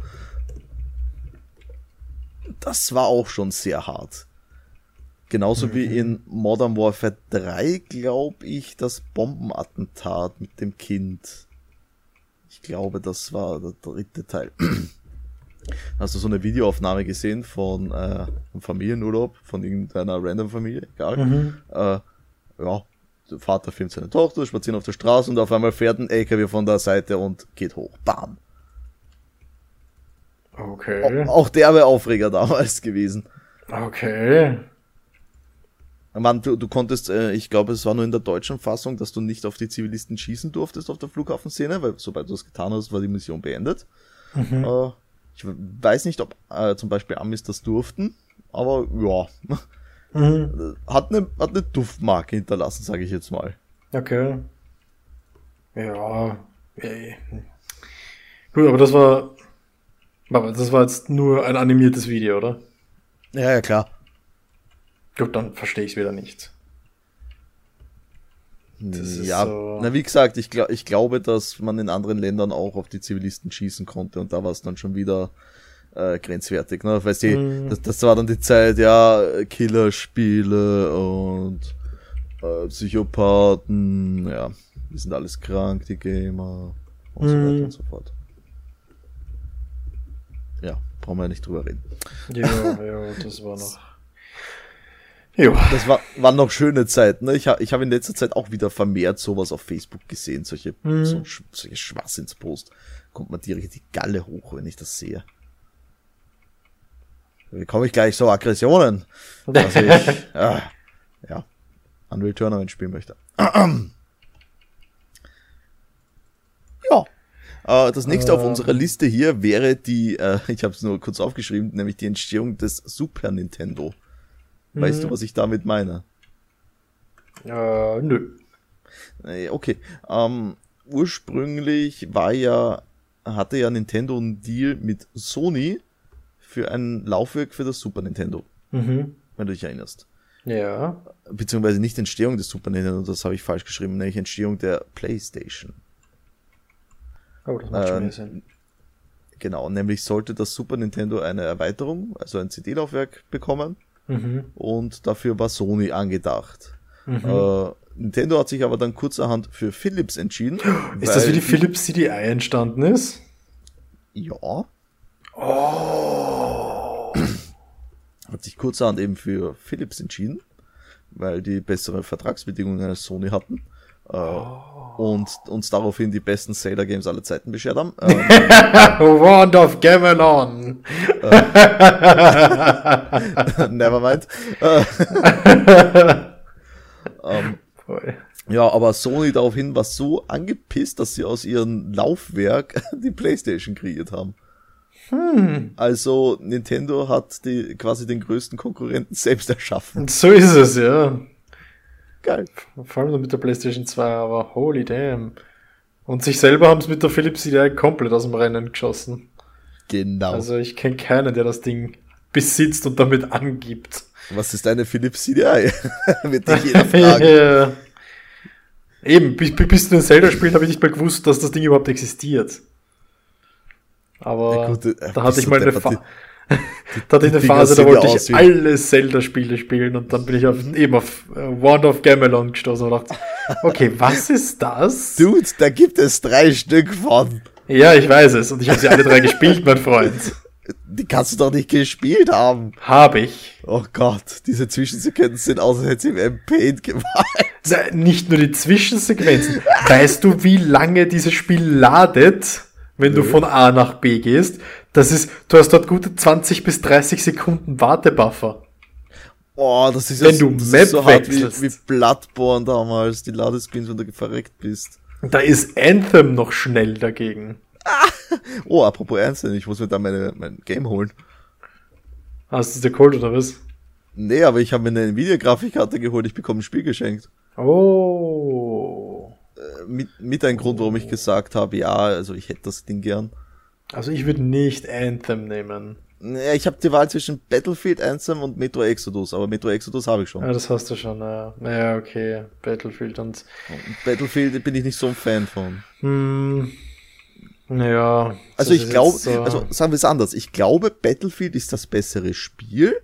S1: Das war auch schon sehr hart. Genauso mhm. wie in Modern Warfare 3, glaube ich, das Bombenattentat mit dem Kind. Ich glaube, das war der dritte Teil. Hast du so eine Videoaufnahme gesehen von äh, einem Familienurlaub, von irgendeiner random Familie, egal. Mhm. Äh, ja, Vater filmt seine Tochter, spazieren auf der Straße und auf einmal fährt ein LKW von der Seite und geht hoch. Bam.
S2: Okay.
S1: Auch, auch der wäre Aufreger damals gewesen.
S2: Okay.
S1: Man, du, du konntest, äh, ich glaube, es war nur in der deutschen Fassung, dass du nicht auf die Zivilisten schießen durftest auf der Flughafenszene, weil sobald du das getan hast, war die Mission beendet. Mhm. Äh, ich weiß nicht, ob äh, zum Beispiel Amis das durften, aber ja. Mhm. Hat eine, hat eine Duftmarke hinterlassen, sage ich jetzt mal.
S2: Okay. Ja. Ey. Gut, aber das war. Das war jetzt nur ein animiertes Video, oder?
S1: Ja, ja, klar.
S2: Gut, dann verstehe ich es wieder nicht.
S1: ja, so na wie gesagt, ich, glaub, ich glaube, dass man in anderen Ländern auch auf die Zivilisten schießen konnte und da war es dann schon wieder äh, grenzwertig. Ne? Weißt du, mm. das, das war dann die Zeit, ja, Killerspiele und äh, Psychopathen, ja, die sind alles krank, die Gamer und mm. so weiter und so fort. Ja, brauchen wir nicht drüber reden.
S2: Ja, ja, das war noch.
S1: Jo. Das war, waren noch schöne Zeiten. Ne? Ich, ha, ich habe in letzter Zeit auch wieder vermehrt sowas auf Facebook gesehen, solche, mhm. so, solche Schwachsinnspost. Kommt man direkt die Galle hoch, wenn ich das sehe. Wie komme ich gleich so Aggressionen? Dass ich, ja, ja, Unreal Tournament spielen möchte. ja. Äh, das nächste äh. auf unserer Liste hier wäre die, äh, ich habe es nur kurz aufgeschrieben, nämlich die Entstehung des Super Nintendo. Weißt mhm. du, was ich damit meine?
S2: Äh, nö.
S1: Okay. Ähm, ursprünglich war ja, hatte ja Nintendo einen Deal mit Sony für ein Laufwerk für das Super Nintendo. Mhm. Wenn du dich erinnerst.
S2: Ja.
S1: Beziehungsweise nicht Entstehung des Super Nintendo, das habe ich falsch geschrieben, nämlich Entstehung der PlayStation.
S2: Oh, das macht schon mehr ähm, Sinn.
S1: Genau, nämlich sollte das Super Nintendo eine Erweiterung, also ein CD-Laufwerk bekommen. Mhm. Und dafür war Sony angedacht. Mhm. Äh, Nintendo hat sich aber dann kurzerhand für Philips entschieden.
S2: Ist das wie die Philips CDI entstanden ist?
S1: Ja. Oh. Hat sich kurzerhand eben für Philips entschieden, weil die bessere Vertragsbedingungen als Sony hatten. Äh, oh. Und uns daraufhin die besten Zelda Games aller Zeiten beschert haben. Ähm,
S2: Wand of Gamelon!
S1: Nevermind. ähm, ja, aber Sony daraufhin war so angepisst, dass sie aus ihrem Laufwerk die Playstation kreiert haben. Hm. Also Nintendo hat die, quasi den größten Konkurrenten selbst erschaffen.
S2: So ist es, ja. Geil. Vor allem mit der PlayStation 2, aber holy damn. Und sich selber haben es mit der Philips CDI komplett aus dem Rennen geschossen.
S1: Genau.
S2: Also ich kenne keinen, der das Ding besitzt und damit angibt.
S1: Was ist eine Philips CDI? Wird dich jeder fragen. ja.
S2: Eben, bis, bis du den Zelda spielst, habe ich nicht mal gewusst, dass das Ding überhaupt existiert. Aber ja, gut, äh, da hatte ich mal eine, Fa da hatte ich eine Phase, da wollte ich alle Zelda-Spiele spielen und dann bin ich auf, eben auf Wand of Gamelon gestoßen und dachte, okay, was ist das?
S1: Dude, da gibt es drei Stück von.
S2: Ja, ich weiß es und ich habe sie alle drei gespielt, mein Freund.
S1: Die kannst du doch nicht gespielt haben.
S2: Habe ich.
S1: Oh Gott, diese Zwischensequenzen sind aus, als hätte sie im Paint gemacht.
S2: Nicht nur die Zwischensequenzen. weißt du, wie lange dieses Spiel ladet? Wenn Nö. du von A nach B gehst. Das ist, du hast dort gute 20 bis 30 Sekunden Wartebuffer.
S1: Oh, das ist, wenn ja, du das Map so hart wie, wie Bloodborne damals, die Ladescreens, wenn du verreckt bist.
S2: Da ist Anthem noch schnell dagegen.
S1: Ah. Oh, apropos Anthem, ich muss mir da meine, mein Game holen.
S2: Hast du dir geholt oder was?
S1: Nee, aber ich habe mir eine Nvidia-Grafikkarte geholt, ich bekomme ein Spiel geschenkt.
S2: Oh
S1: mit, mit ein Grund, warum ich gesagt habe, ja, also ich hätte das Ding gern.
S2: Also ich würde nicht Anthem nehmen.
S1: Ja, ich habe die Wahl zwischen Battlefield, Anthem und Metro Exodus, aber Metro Exodus habe ich schon.
S2: Ja, das hast du schon, ja. Ja, okay. Battlefield und...
S1: Battlefield bin ich nicht so ein Fan von.
S2: Hm. Naja.
S1: Also ich glaube, so also sagen wir es anders. Ich glaube, Battlefield ist das bessere Spiel,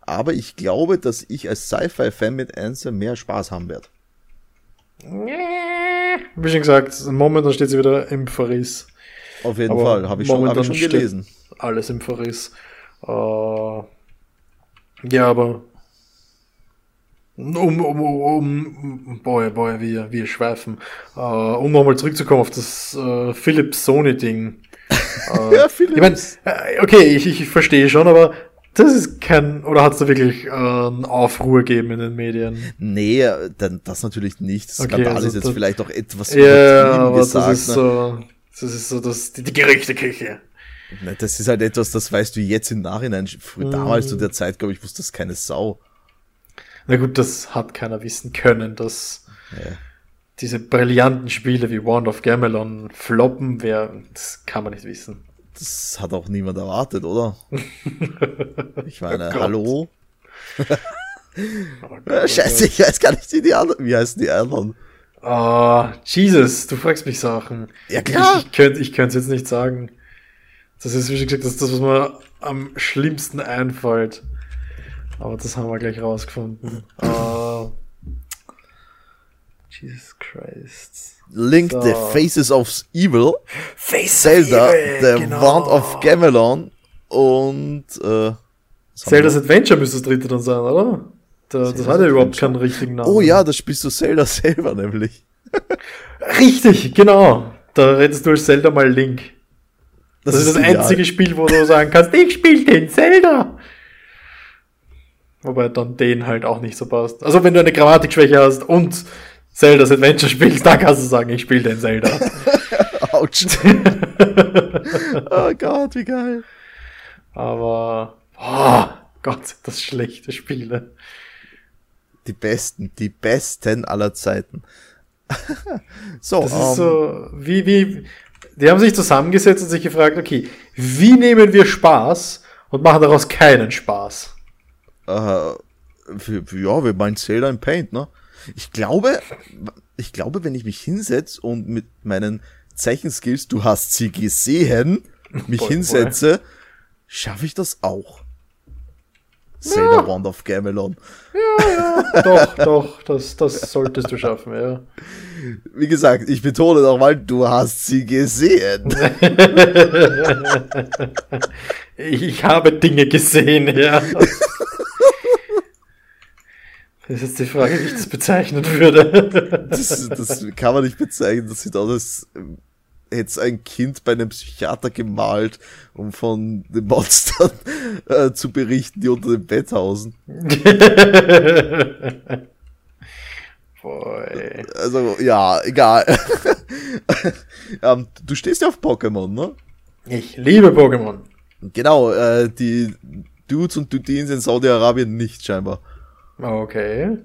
S1: aber ich glaube, dass ich als Sci-Fi-Fan mit Anthem mehr Spaß haben werde.
S2: Wie schon gesagt, momentan steht sie wieder im Verriss.
S1: Auf jeden Aber Fall, habe ich, schon, hab ich schon gelesen.
S2: Alles im Verriss. Uh, ja, aber um, um, um, boah, boah, wir, wir schweifen. Uh, um nochmal zurückzukommen auf das uh, Philips Sony Ding.
S1: Uh, ja, Philips.
S2: Ich mein, okay, ich, ich verstehe schon, aber das ist kein, oder hat es da wirklich äh, einen Aufruhr gegeben in den Medien?
S1: Nee, dann, das natürlich nicht. Das
S2: okay,
S1: also ist jetzt vielleicht auch etwas
S2: ja, aber gesagt. Das ist ne? so, das ist so das, die, die Gerüchteküche.
S1: Das ist halt etwas, das weißt du jetzt im Nachhinein. Früher, damals zu der Zeit, glaube ich, wusste das keine Sau.
S2: Na gut, das hat keiner wissen können, dass.
S1: Ja.
S2: diese brillanten Spiele wie Wand of Gamelon floppen, wer, das kann man nicht wissen.
S1: Das hat auch niemand erwartet, oder? Ich meine,
S2: Oh
S1: hallo?
S2: Oh
S1: Äh, Scheiße, ich weiß gar nicht, wie die anderen, wie heißen die anderen?
S2: Ah, Jesus, du fragst mich Sachen.
S1: Ja, klar.
S2: Ich, ich könnte es jetzt nicht sagen. Das ist, wie gesagt, das ist das, was mir am schlimmsten einfällt. Aber das haben wir gleich rausgefunden. Ah, Jesus Christ.
S1: Link
S2: So.
S1: the Faces of Evil,
S2: Face
S1: Zelda, The
S2: genau.
S1: Wand of Gamelon und äh,
S2: Zelda's? Adventure müsste das dritte dann sein, oder? Da, das hat ja überhaupt keinen richtigen Namen.
S1: Oh ja, da spielst du Zelda selber nämlich.
S2: Richtig, genau. Da redest du als Zelda mal Link. Das, ist das
S1: genial.
S2: einzige Spiel, wo du sagen kannst, ich spiele den Zelda. Wobei dann den halt auch nicht so passt. Also wenn du eine Grammatikschwäche hast und Zelda's Adventure spielst, da kannst du sagen, ich spiele den Zelda.
S1: Autsch. oh Gott, wie geil.
S2: Aber, oh Gott, das schlechte Spiele.
S1: Die besten, die besten aller Zeiten. so,
S2: Das
S1: ähm,
S2: ist so, wie, wie, die haben sich zusammengesetzt und sich gefragt, okay, wie nehmen wir Spaß und machen daraus keinen Spaß?
S1: für, ja, wir meinen Zelda in Paint, ne? Ich glaube, ich glaube, wenn ich mich hinsetze und mit meinen Zeichenskills, du hast sie gesehen, mich
S2: Boy,
S1: hinsetze, schaffe ich das auch. Zelda Wand of Gamelon.
S2: doch, doch, das, das solltest du schaffen, ja.
S1: Wie gesagt, ich betone nochmal, du hast sie gesehen.
S2: Ich habe Dinge gesehen, ja. Das ist jetzt die Frage, wie ich das bezeichnen würde.
S1: Das, das kann man nicht bezeichnen. Das sieht aus, als hätte es ein Kind bei einem Psychiater gemalt, um von den Monstern äh, zu berichten, die unter dem Bett hausen.
S2: Boy.
S1: Also, ja, egal. ähm, du stehst ja auf Pokémon, ne?
S2: Ich liebe Pokémon.
S1: Genau, äh, die Dudes und Dudins in Saudi-Arabien nicht scheinbar.
S2: Okay.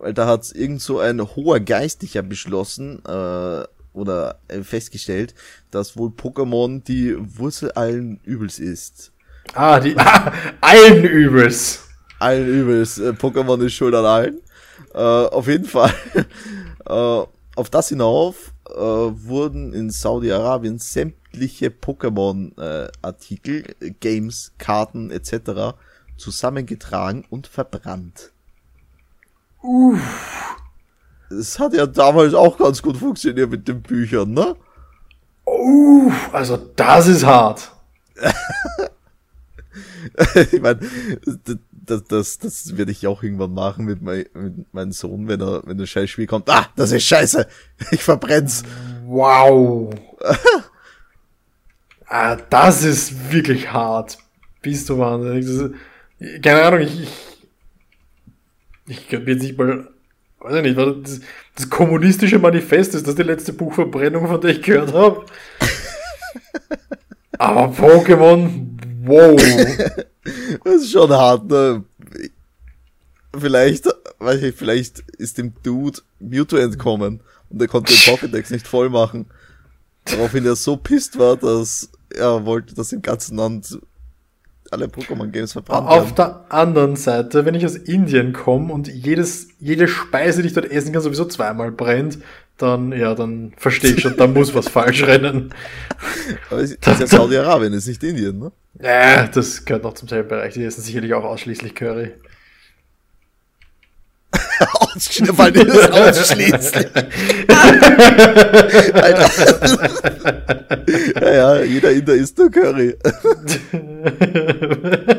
S1: Weil da hat irgend so ein hoher Geistlicher beschlossen äh, oder äh, festgestellt, dass wohl Pokémon die Wurzel allen Übels ist.
S2: Ah, die ah, allen Übels.
S1: Allen Übels. Äh, Pokémon ist schuld an allen. Äh, auf jeden Fall. äh, auf das hinauf äh, wurden in Saudi-Arabien sämtliche Pokémon-Artikel, äh, Games, Karten etc. zusammengetragen und verbrannt. Es hat ja damals auch ganz gut funktioniert mit den Büchern, ne?
S2: Uh, also das ist hart.
S1: ich meine, das, das, das werde ich auch irgendwann machen mit, mein, mit meinem Sohn, wenn er, wenn das scheiß Spiel kommt. Ah, das ist scheiße. Ich verbrenn's.
S2: Wow. ah, das ist wirklich hart. Bist du wahnsinnig. Keine Ahnung, ich, ich, ich könnte jetzt nicht mal, weiß ich nicht, was das, das kommunistische Manifest ist das die letzte Buchverbrennung, von der ich gehört habe. Aber Pokémon, wow.
S1: Das ist schon hart, ne? Vielleicht, weiß ich, vielleicht ist dem Dude Mewtwo entkommen und er konnte den Pokédex nicht voll machen. Daraufhin er so pisst war, dass er wollte, dass im ganzen Land alle Pokémon-Games verbrannt
S2: Auf
S1: werden.
S2: der anderen Seite, wenn ich aus Indien komme und jedes, jede Speise, die ich dort essen kann, sowieso zweimal brennt, dann, ja, dann verstehe ich schon, da muss was falsch rennen.
S1: Aber es ist ja Saudi-Arabien, ist nicht Indien, ne?
S2: Ja, das gehört noch zum selben Bereich. Die essen sicherlich auch ausschließlich Curry.
S1: Das ausschließlich. Alter. ja, ja, jeder Inder isst nur Curry.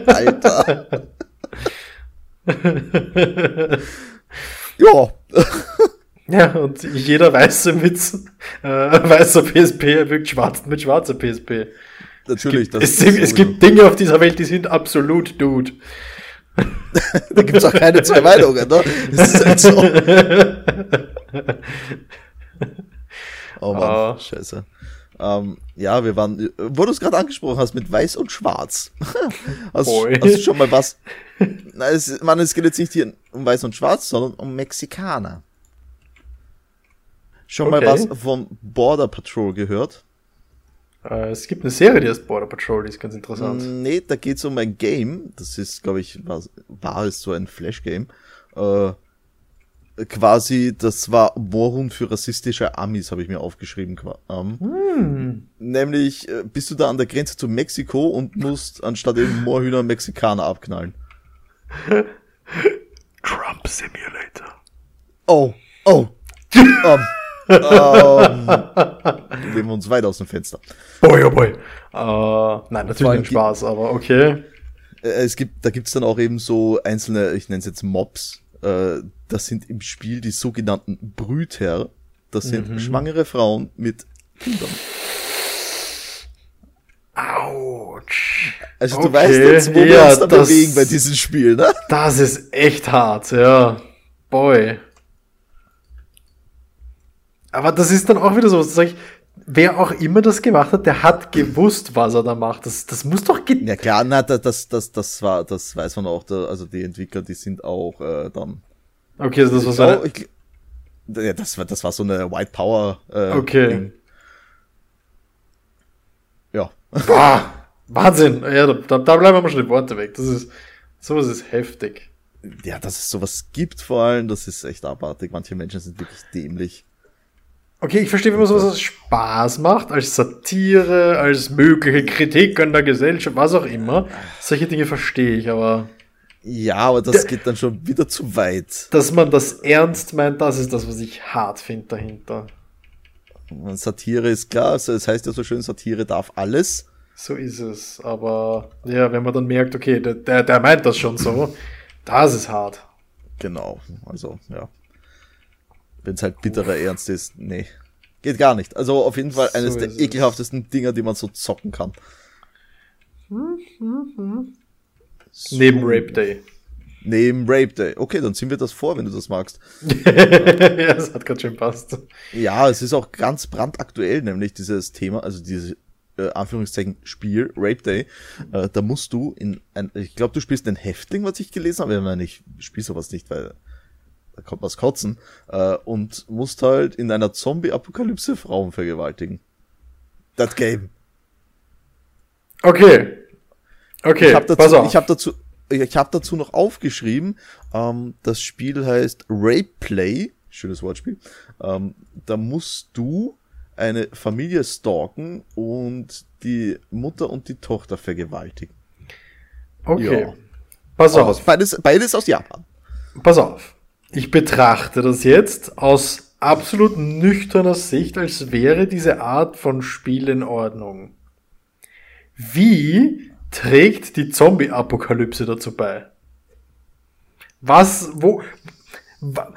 S1: Alter. ja.
S2: Ja, und jeder Weiße mit äh, weißer PSP wirkt schwarz mit schwarzer PSP.
S1: Natürlich. das
S2: Es,
S1: ist
S2: es
S1: sowieso.
S2: gibt Dinge auf dieser Welt, die sind absolut Dude.
S1: Da gibt's auch keine zwei Meinungen, ne? Das ist halt so. Oh Mann,
S2: Ah.
S1: scheiße. Ähm, ja, wir waren, wo du es gerade angesprochen hast, mit Weiß und Schwarz. hast, hast du schon mal was? Na, es, man, es geht jetzt nicht hier um Weiß und Schwarz, sondern um Mexikaner. Schon mal was von Border Patrol gehört?
S2: Äh, es gibt eine Serie, die heißt Border Patrol, die ist ganz interessant.
S1: Nee, da geht es um ein Game. Das ist, glaube ich, war, war es so ein Flash-Game. Äh, quasi, das war Moorhund für rassistische Amis, habe ich mir aufgeschrieben. Ähm, hm. Nämlich äh, bist du da an der Grenze zu Mexiko und musst anstatt eben Moorhühner Mexikaner abknallen.
S2: Trump Simulator.
S1: Oh, oh. um, ähm, lehnen wir uns weit aus dem Fenster.
S2: Boy, oh boy. Uh, nein, natürlich ein Spaß, aber okay.
S1: Äh, es gibt, da gibt's dann auch eben so einzelne, ich nenne es jetzt Mobs. Äh, das sind im Spiel die sogenannten Brüter. Das sind mhm. schwangere Frauen mit Kindern.
S2: Autsch.
S1: Also du okay. weißt jetzt, wo ja, wir uns da bewegen bei diesem Spiel, ne?
S2: Das ist echt hart, ja. Boy. Aber das ist dann auch wieder so, sag ich, wer auch immer das gemacht hat, der hat gewusst, was er da macht. Das, das muss doch
S1: gehen. Ja klar, na, das, das, das war, das weiß man auch. Da, also die Entwickler, die sind auch äh, dann.
S2: Okay, also das war so eine... ich,
S1: ja, das war, das war so eine White Power.
S2: Äh, okay. Ding.
S1: Ja.
S2: Boah, Wahnsinn. Ja, da, da bleiben wir mal schon die Worte weg. Das ist, sowas ist heftig.
S1: Ja, dass es sowas gibt vor allem, das ist echt abartig. Manche Menschen sind wirklich dämlich.
S2: Okay, ich verstehe, wenn man sowas Spaß macht, als Satire, als mögliche Kritik an der Gesellschaft, was auch immer. Solche Dinge verstehe ich, aber.
S1: Ja, aber das geht dann schon wieder zu weit.
S2: Dass man das ernst meint, das ist das, was ich hart finde dahinter.
S1: Satire ist klar, also es heißt ja so schön, Satire darf alles.
S2: So ist es, aber ja, wenn man dann merkt, okay, der, der, der meint das schon so, das ist hart.
S1: Genau, also ja. Wenn es halt bitterer Uff. Ernst ist, nee. Geht gar nicht. Also auf jeden Fall eines so der ekelhaftesten es. Dinger, die man so zocken kann.
S2: Hm, hm, hm. So. Neben Rape Day.
S1: Neben Rape Day. Okay, dann ziehen wir das vor, wenn du das magst.
S2: ja, das hat gerade schön passt.
S1: Ja, es ist auch ganz brandaktuell, nämlich dieses Thema, also dieses äh, Anführungszeichen Spiel, Rape Day. Äh, da musst du in ein, ich glaube, du spielst ein Häftling, was ich gelesen habe. Ich meine, ich spiele sowas nicht, weil da kommt was kotzen, äh, und musst halt in einer Zombie-Apokalypse Frauen vergewaltigen. Das Game.
S2: Okay. Okay,
S1: ich hab dazu, pass auf. Ich habe dazu, ich hab dazu noch aufgeschrieben, ähm, das Spiel heißt Rape Play, schönes Wortspiel. Ähm, da musst du eine Familie stalken und die Mutter und die Tochter vergewaltigen.
S2: Okay. Ja. Pass auf.
S1: Beides, beides aus Japan.
S2: Pass auf. Ich betrachte das jetzt aus absolut nüchterner Sicht, als wäre diese Art von Spiel in Ordnung. Wie trägt die Zombie-Apokalypse dazu bei? Was, wo, wa,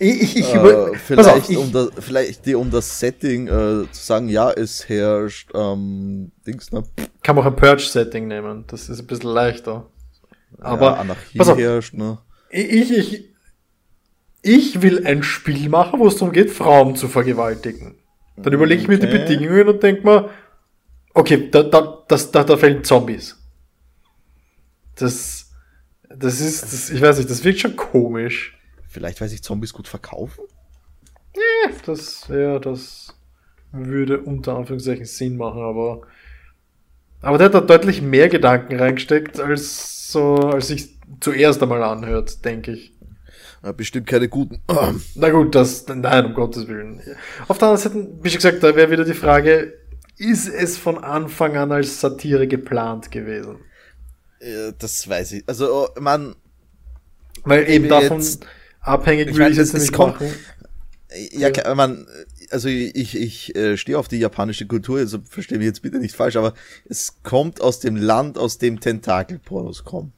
S1: ich, ich, äh, vielleicht, auf, ich, um das, vielleicht die, um das Setting äh, zu sagen, ja, es herrscht ähm, Dings, ne?
S2: Kann man auch ein Purge-Setting nehmen, das ist ein bisschen leichter. Aber
S1: ja, Anarchie auf, herrscht, ne?
S2: Ich, ich, ich will ein Spiel machen, wo es darum geht, Frauen zu vergewaltigen. Dann überlege ich mir die Bedingungen und denke mir, okay, da, da, das, da, da fällen Zombies. Das, das ist, das, ich weiß nicht, das wirkt schon komisch.
S1: Vielleicht, weil sich Zombies gut verkaufen?
S2: Ja, das, ja, das würde unter Anführungszeichen Sinn machen, aber, aber der hat da deutlich mehr Gedanken reingesteckt, als so, als ich zuerst einmal anhört, denke ich.
S1: Ja, bestimmt keine guten.
S2: Na gut, das, nein, um Gottes Willen. Auf der anderen Seite, wie schon gesagt, da wäre wieder die Frage, ist es von Anfang an als Satire geplant gewesen?
S1: Ja, das weiß ich. Also, oh, man.
S2: Weil eben davon jetzt, abhängig würde ich jetzt nicht kommt, machen.
S1: Ja, man, also ich, ich äh, stehe auf die japanische Kultur, also verstehe mich jetzt bitte nicht falsch, aber es kommt aus dem Land, aus dem Tentakelpornos kommen.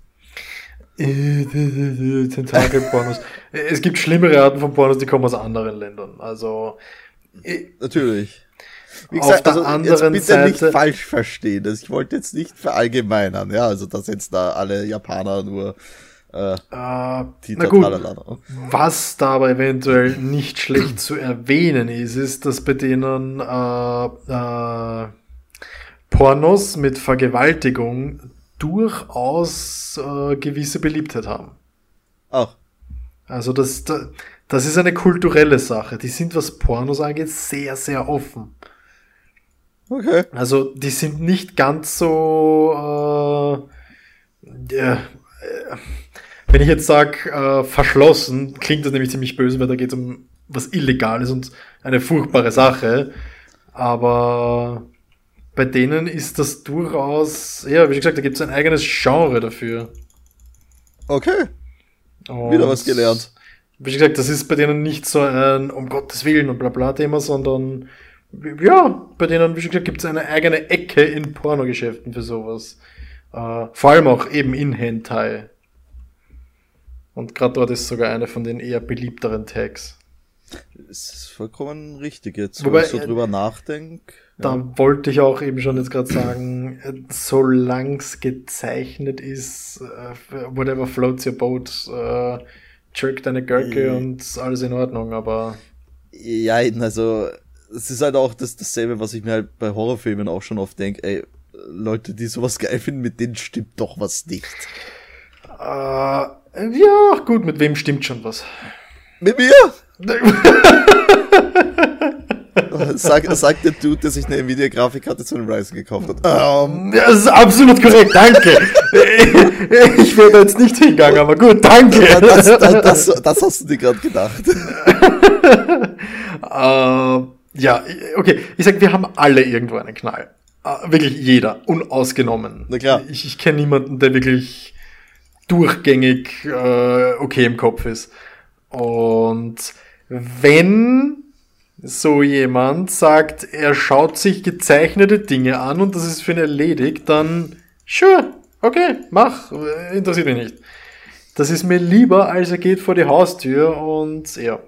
S2: Tentakelpornos. es gibt schlimmere Arten von Pornos, die kommen aus anderen Ländern. Also.
S1: Natürlich. Wie gesagt,
S2: auf der also anderen
S1: jetzt bitte Seite, nicht falsch verstehen. Also ich wollte jetzt nicht verallgemeinern, ja, also dass jetzt da alle Japaner nur
S2: äh, uh, na gut, was da aber eventuell nicht schlecht zu erwähnen ist, ist, dass bei denen äh, äh, Pornos mit Vergewaltigung durchaus äh, gewisse Beliebtheit haben.
S1: Ach.
S2: Also das, da, Das ist eine kulturelle Sache. Die sind, was Pornos angeht, sehr, sehr offen.
S1: Okay.
S2: Also, die sind nicht ganz so, äh, äh, wenn ich jetzt sage, äh, verschlossen, klingt das nämlich ziemlich böse, weil da geht es um was Illegales und eine furchtbare Sache. Aber bei denen ist das durchaus, ja, wie gesagt, da gibt es ein eigenes Genre dafür.
S1: Okay.
S2: Und
S1: Wieder was gelernt.
S2: Wie gesagt, das ist bei denen nicht so ein um Gottes Willen und bla bla Thema, sondern ja, bei denen, wie gesagt, gibt es eine eigene Ecke in Pornogeschäften für sowas. Äh, vor allem auch eben in Hentai. Und gerade dort ist sogar eine von den eher beliebteren Tags.
S1: Das ist vollkommen richtig jetzt,
S2: Wobei,
S1: wo ich so
S2: äh,
S1: drüber nachdenke.
S2: Da wollte ich auch eben schon jetzt gerade sagen, äh, solang's gezeichnet ist, äh, whatever floats your boat, äh, jerk deine Gurke
S1: Mhm.
S2: und alles in Ordnung, aber
S1: Ja, also es ist halt auch das, dasselbe, was ich mir halt bei Horrorfilmen auch schon oft denke, ey, Leute, die sowas geil finden, mit denen stimmt doch was nicht.
S2: äh, ja, gut, mit wem stimmt schon was?
S1: Mit mir? Sag, sagt der Dude, der sich eine Nvidia-Grafikkarte zu einem Ryzen gekauft hat. Ähm,
S2: Das ist absolut korrekt, danke. ich wäre da jetzt nicht hingegangen, aber gut, danke.
S1: das, das, das, das hast du dir gerade gedacht.
S2: Äh, ja, okay. Ich sag, wir haben alle irgendwo einen Knall. Äh, wirklich jeder, unausgenommen.
S1: Na klar.
S2: Ich, ich kenne niemanden, der wirklich durchgängig äh, okay im Kopf ist. Und wenn so jemand sagt, er schaut sich gezeichnete Dinge an und das ist für ihn erledigt, dann sure, okay, mach, interessiert mich nicht. Das ist mir lieber, als er geht vor die Haustür und ja.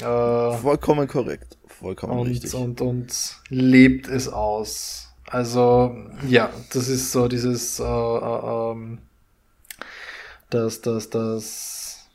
S2: Äh,
S1: Vollkommen korrekt. Vollkommen richtig.
S2: und, und, und lebt es aus. Also, ja, das ist so dieses, äh, äh, ähm, das, das, das,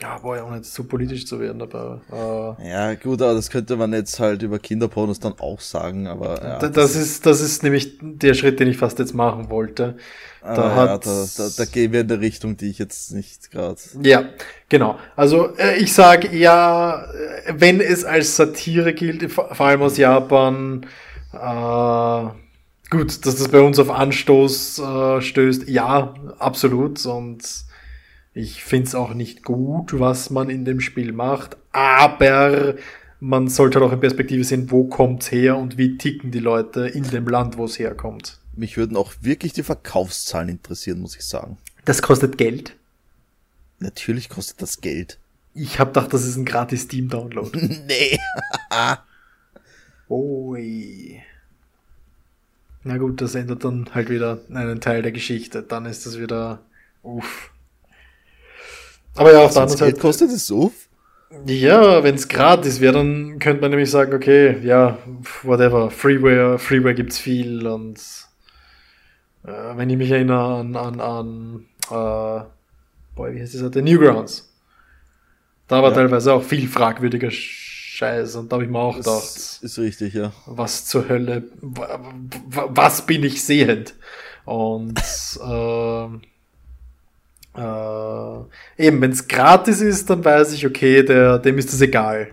S2: ja, boah, ja, ohne jetzt zu politisch zu werden, aber, äh,
S1: Ja, gut, aber das könnte man jetzt halt über Kinderpornos dann auch sagen, aber ja.
S2: da- das ist, das ist nämlich der Schritt, den ich fast jetzt machen wollte.
S1: aber
S2: da
S1: ja,
S2: hat-
S1: da, da, da gehen wir in eine Richtung, die ich jetzt nicht gerade.
S2: Ja, genau. Also äh, ich sage eher, äh, wenn es als Satire gilt, vor vor allem aus Japan, äh, gut, dass das bei uns auf Anstoß äh, stößt, ja, absolut. Und ich finde es auch nicht gut, was man in dem Spiel macht, aber man sollte halt auch in Perspektive sehen, wo kommt's her und wie ticken die Leute in dem Land, wo es herkommt.
S1: Mich würden auch wirklich die Verkaufszahlen interessieren, muss ich sagen.
S2: Das kostet Geld.
S1: Natürlich kostet das Geld.
S2: Ich habe gedacht, das ist ein gratis Steam-Download.
S1: nee.
S2: Ui. Na gut, das ändert dann halt wieder einen Teil der Geschichte. Dann ist das wieder. Uff. Aber ja, auf der anderen
S1: Geld
S2: Seite.
S1: kostet es so?
S2: Ja, wenn es gratis wäre, dann könnte man nämlich sagen, okay, ja, whatever. Freeware, Freeware gibt's viel und äh, wenn ich mich erinnere an, an, an äh, boy, wie heißt das? Der Newgrounds. Da war
S1: Ja.
S2: teilweise auch viel fragwürdiger Scheiß und da habe ich mir auch gedacht.
S1: Das ist richtig, ja.
S2: was zur Hölle, wa- wa- was bin ich sehend? Und ähm, äh, eben, wenn es gratis ist, dann weiß ich, okay, der, dem ist das egal.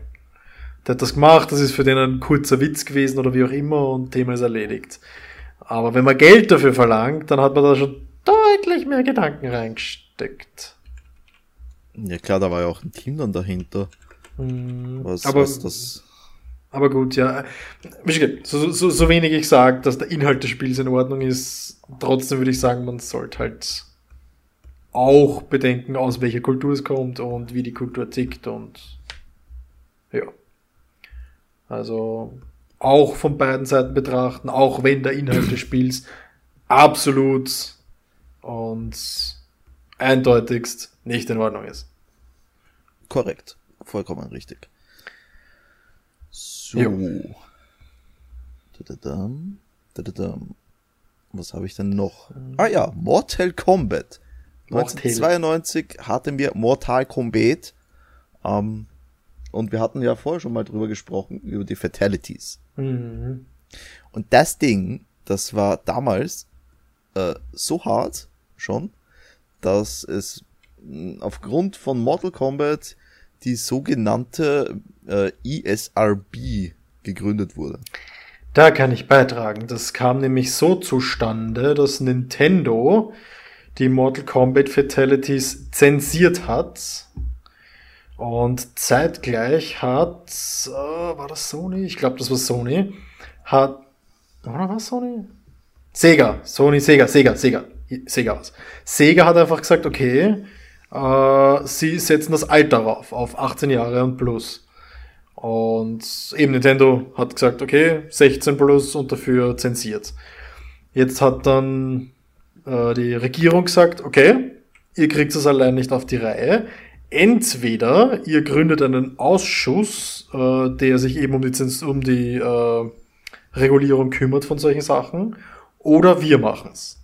S2: Der hat das gemacht, das ist für den ein kurzer Witz gewesen oder wie auch immer und Thema ist erledigt. Aber wenn man Geld dafür verlangt, dann hat man da schon deutlich mehr Gedanken reingesteckt.
S1: Ja klar, da war ja auch ein Team dann dahinter.
S2: Hm,
S1: Was,
S2: aber
S1: was das.
S2: Aber gut, ja. So, so, so wenig ich sage, dass der Inhalt des Spiels in Ordnung ist, trotzdem würde ich sagen, man sollte halt auch bedenken, aus welcher Kultur es kommt und wie die Kultur tickt und ja. Also auch von beiden Seiten betrachten, auch wenn der Inhalt des Spiels absolut und eindeutigst nicht in Ordnung ist.
S1: Korrekt. Vollkommen richtig. So.
S2: Jo.
S1: Was habe ich denn noch? Ah ja, Mortal Kombat.
S2: Mortal.
S1: 1992 hatten wir Mortal Kombat. Ähm, und wir hatten ja vorher schon mal drüber gesprochen, über die Fatalities.
S2: Mhm.
S1: Und das Ding, das war damals äh, so hart schon, dass es mh, aufgrund von Mortal Kombat die sogenannte äh, ESRB gegründet wurde?
S2: Da kann ich beitragen. Das kam nämlich so zustande, dass Nintendo die Mortal Kombat Fatalities zensiert hat. Und zeitgleich hat, äh, war das Sony? Ich glaube, das war Sony. Hat, oder war Sony? Sega, Sony, Sega, Sega, Sega, Sega was. Sega hat einfach gesagt, okay, äh, sie setzen das Alter rauf, auf 18 Jahre und plus. Und eben Nintendo hat gesagt, okay, 16 plus und dafür zensiert. Jetzt hat dann äh, die Regierung gesagt, okay, ihr kriegt es allein nicht auf die Reihe. Entweder ihr gründet einen Ausschuss, äh, der sich eben um die, um die äh, Regulierung kümmert von solchen Sachen, oder wir machen es.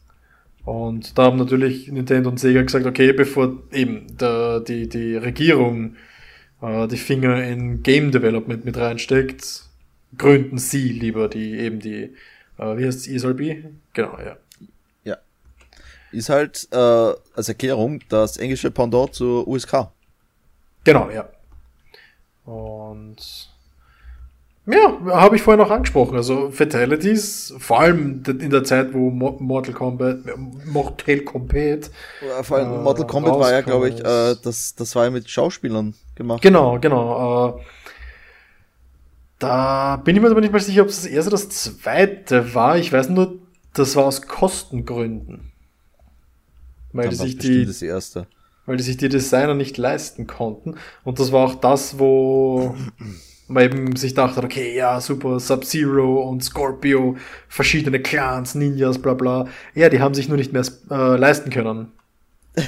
S2: Und da haben natürlich Nintendo und Sega gesagt, okay, bevor eben der, die, die Regierung äh, die Finger in Game Development mit reinsteckt, gründen sie lieber die eben die, äh, wie heißt es, ESLB? Genau, ja.
S1: Ja. Ist halt äh, als Erklärung das englische Pendant zur USK.
S2: Genau, ja. Und ja, habe ich vorhin noch angesprochen. Also Fatalities, vor allem in der Zeit, wo Mortal Kombat, Mortal Kombat.
S1: Vor allem äh, Mortal Kombat war ja, glaube ich, äh, das, das war ja mit Schauspielern gemacht.
S2: Genau, genau. Äh, da bin ich mir aber nicht mal sicher, ob es das erste oder das zweite war. Ich weiß nur, das war aus Kostengründen. Weil die sich die,
S1: das erste.
S2: Weil die sich die Designer nicht leisten konnten. Und das war auch das, wo man eben sich dachte, okay, ja, super, Sub-Zero und Scorpio, verschiedene Clans, Ninjas, bla bla. Ja, die haben sich nur nicht mehr äh, leisten können.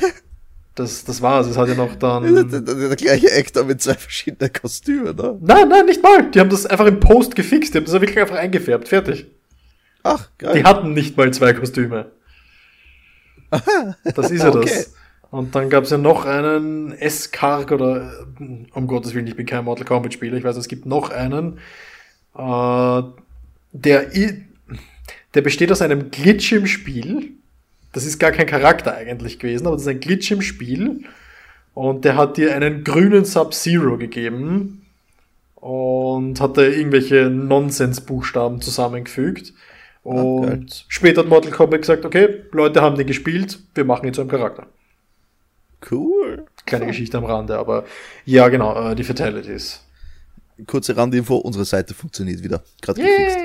S2: Das, das war's. Es hat ja noch dann.
S1: Der, der, der gleiche Actor mit zwei verschiedenen Kostümen, ne?
S2: Nein, nein, nicht mal. Die haben das einfach im Post gefixt. Die haben das wirklich einfach eingefärbt. Fertig.
S1: Ach, geil.
S2: Die hatten nicht mal zwei Kostüme. Das ist ja okay. das. Und dann gab es ja noch einen S-Karg oder, um Gottes Willen, ich bin kein Mortal Kombat Spieler, ich weiß, es gibt noch einen, äh, der, der besteht aus einem Glitch im Spiel. Das ist gar kein Charakter eigentlich gewesen, aber das ist ein Glitch im Spiel. Und der hat dir einen grünen Sub-Zero gegeben und hat da irgendwelche Nonsens-Buchstaben zusammengefügt. Und Ach, später hat Mortal Kombat gesagt, okay, Leute haben den gespielt, wir machen ihn zu einem Charakter.
S1: Cool.
S2: Kleine Geschichte am Rande, aber ja, genau, äh, die Fatalities.
S1: Kurze Randinfo, unsere Seite funktioniert wieder. Gerade gefixt.